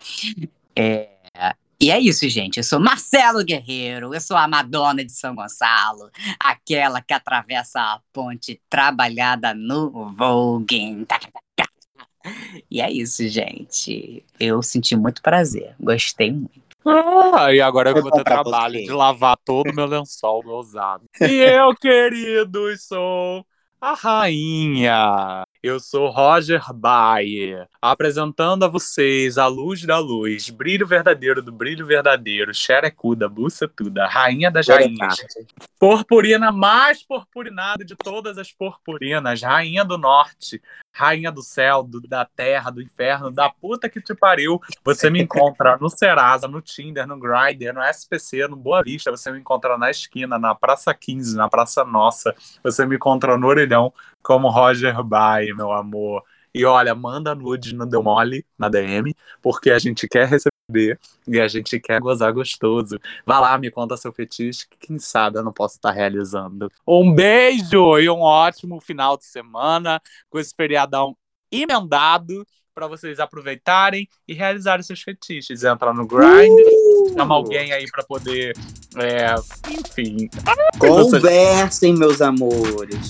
É, e é isso, gente. Eu sou Marcelo Guerreiro, eu sou a Madonna de São Gonçalo, aquela que atravessa a ponte trabalhada no Vogue. E é isso, gente. Eu senti muito prazer, gostei muito. Ah, e agora eu vou ter trabalho de lavar todo o meu lençol usado. E eu, queridos, sou a rainha. Eu sou Roger Bayer, apresentando a vocês a luz da luz, brilho verdadeiro do brilho verdadeiro, xerecuda, bucetuda, rainha das rainhas, purpurina mais purpurinada de todas as purpurinas, rainha do norte, rainha do céu, do, da terra, do inferno, da puta que te pariu. Você me encontra no Serasa, no Tinder, no Grindr, no SPC, no Boa Vista, você me encontra na esquina, na Praça 15, na Praça Nossa, você me encontra no Orelhão como Roger Bay, meu amor. E olha, manda nude no Deu Mole, na DM, porque a gente quer receber e a gente quer gozar gostoso. Vá lá, me conta seu fetiche, que quem sabe eu não posso estar realizando. Um beijo e um ótimo final de semana com esse feriadão emendado para vocês aproveitarem e realizarem seus fetiches. Entra no grind, uh! chama alguém aí para poder. É, enfim. Conversem, meus amores.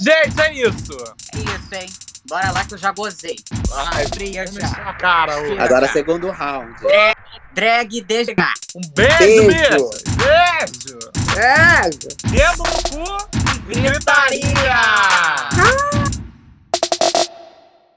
Gente, é isso. É isso, hein? Bora lá que eu já gozei. Ai, Fria. Cara. Agora é segundo round. É, drag de. Um beijo, beijo. Beijo. Beijo. Dedo no cu e gritaria. Ah.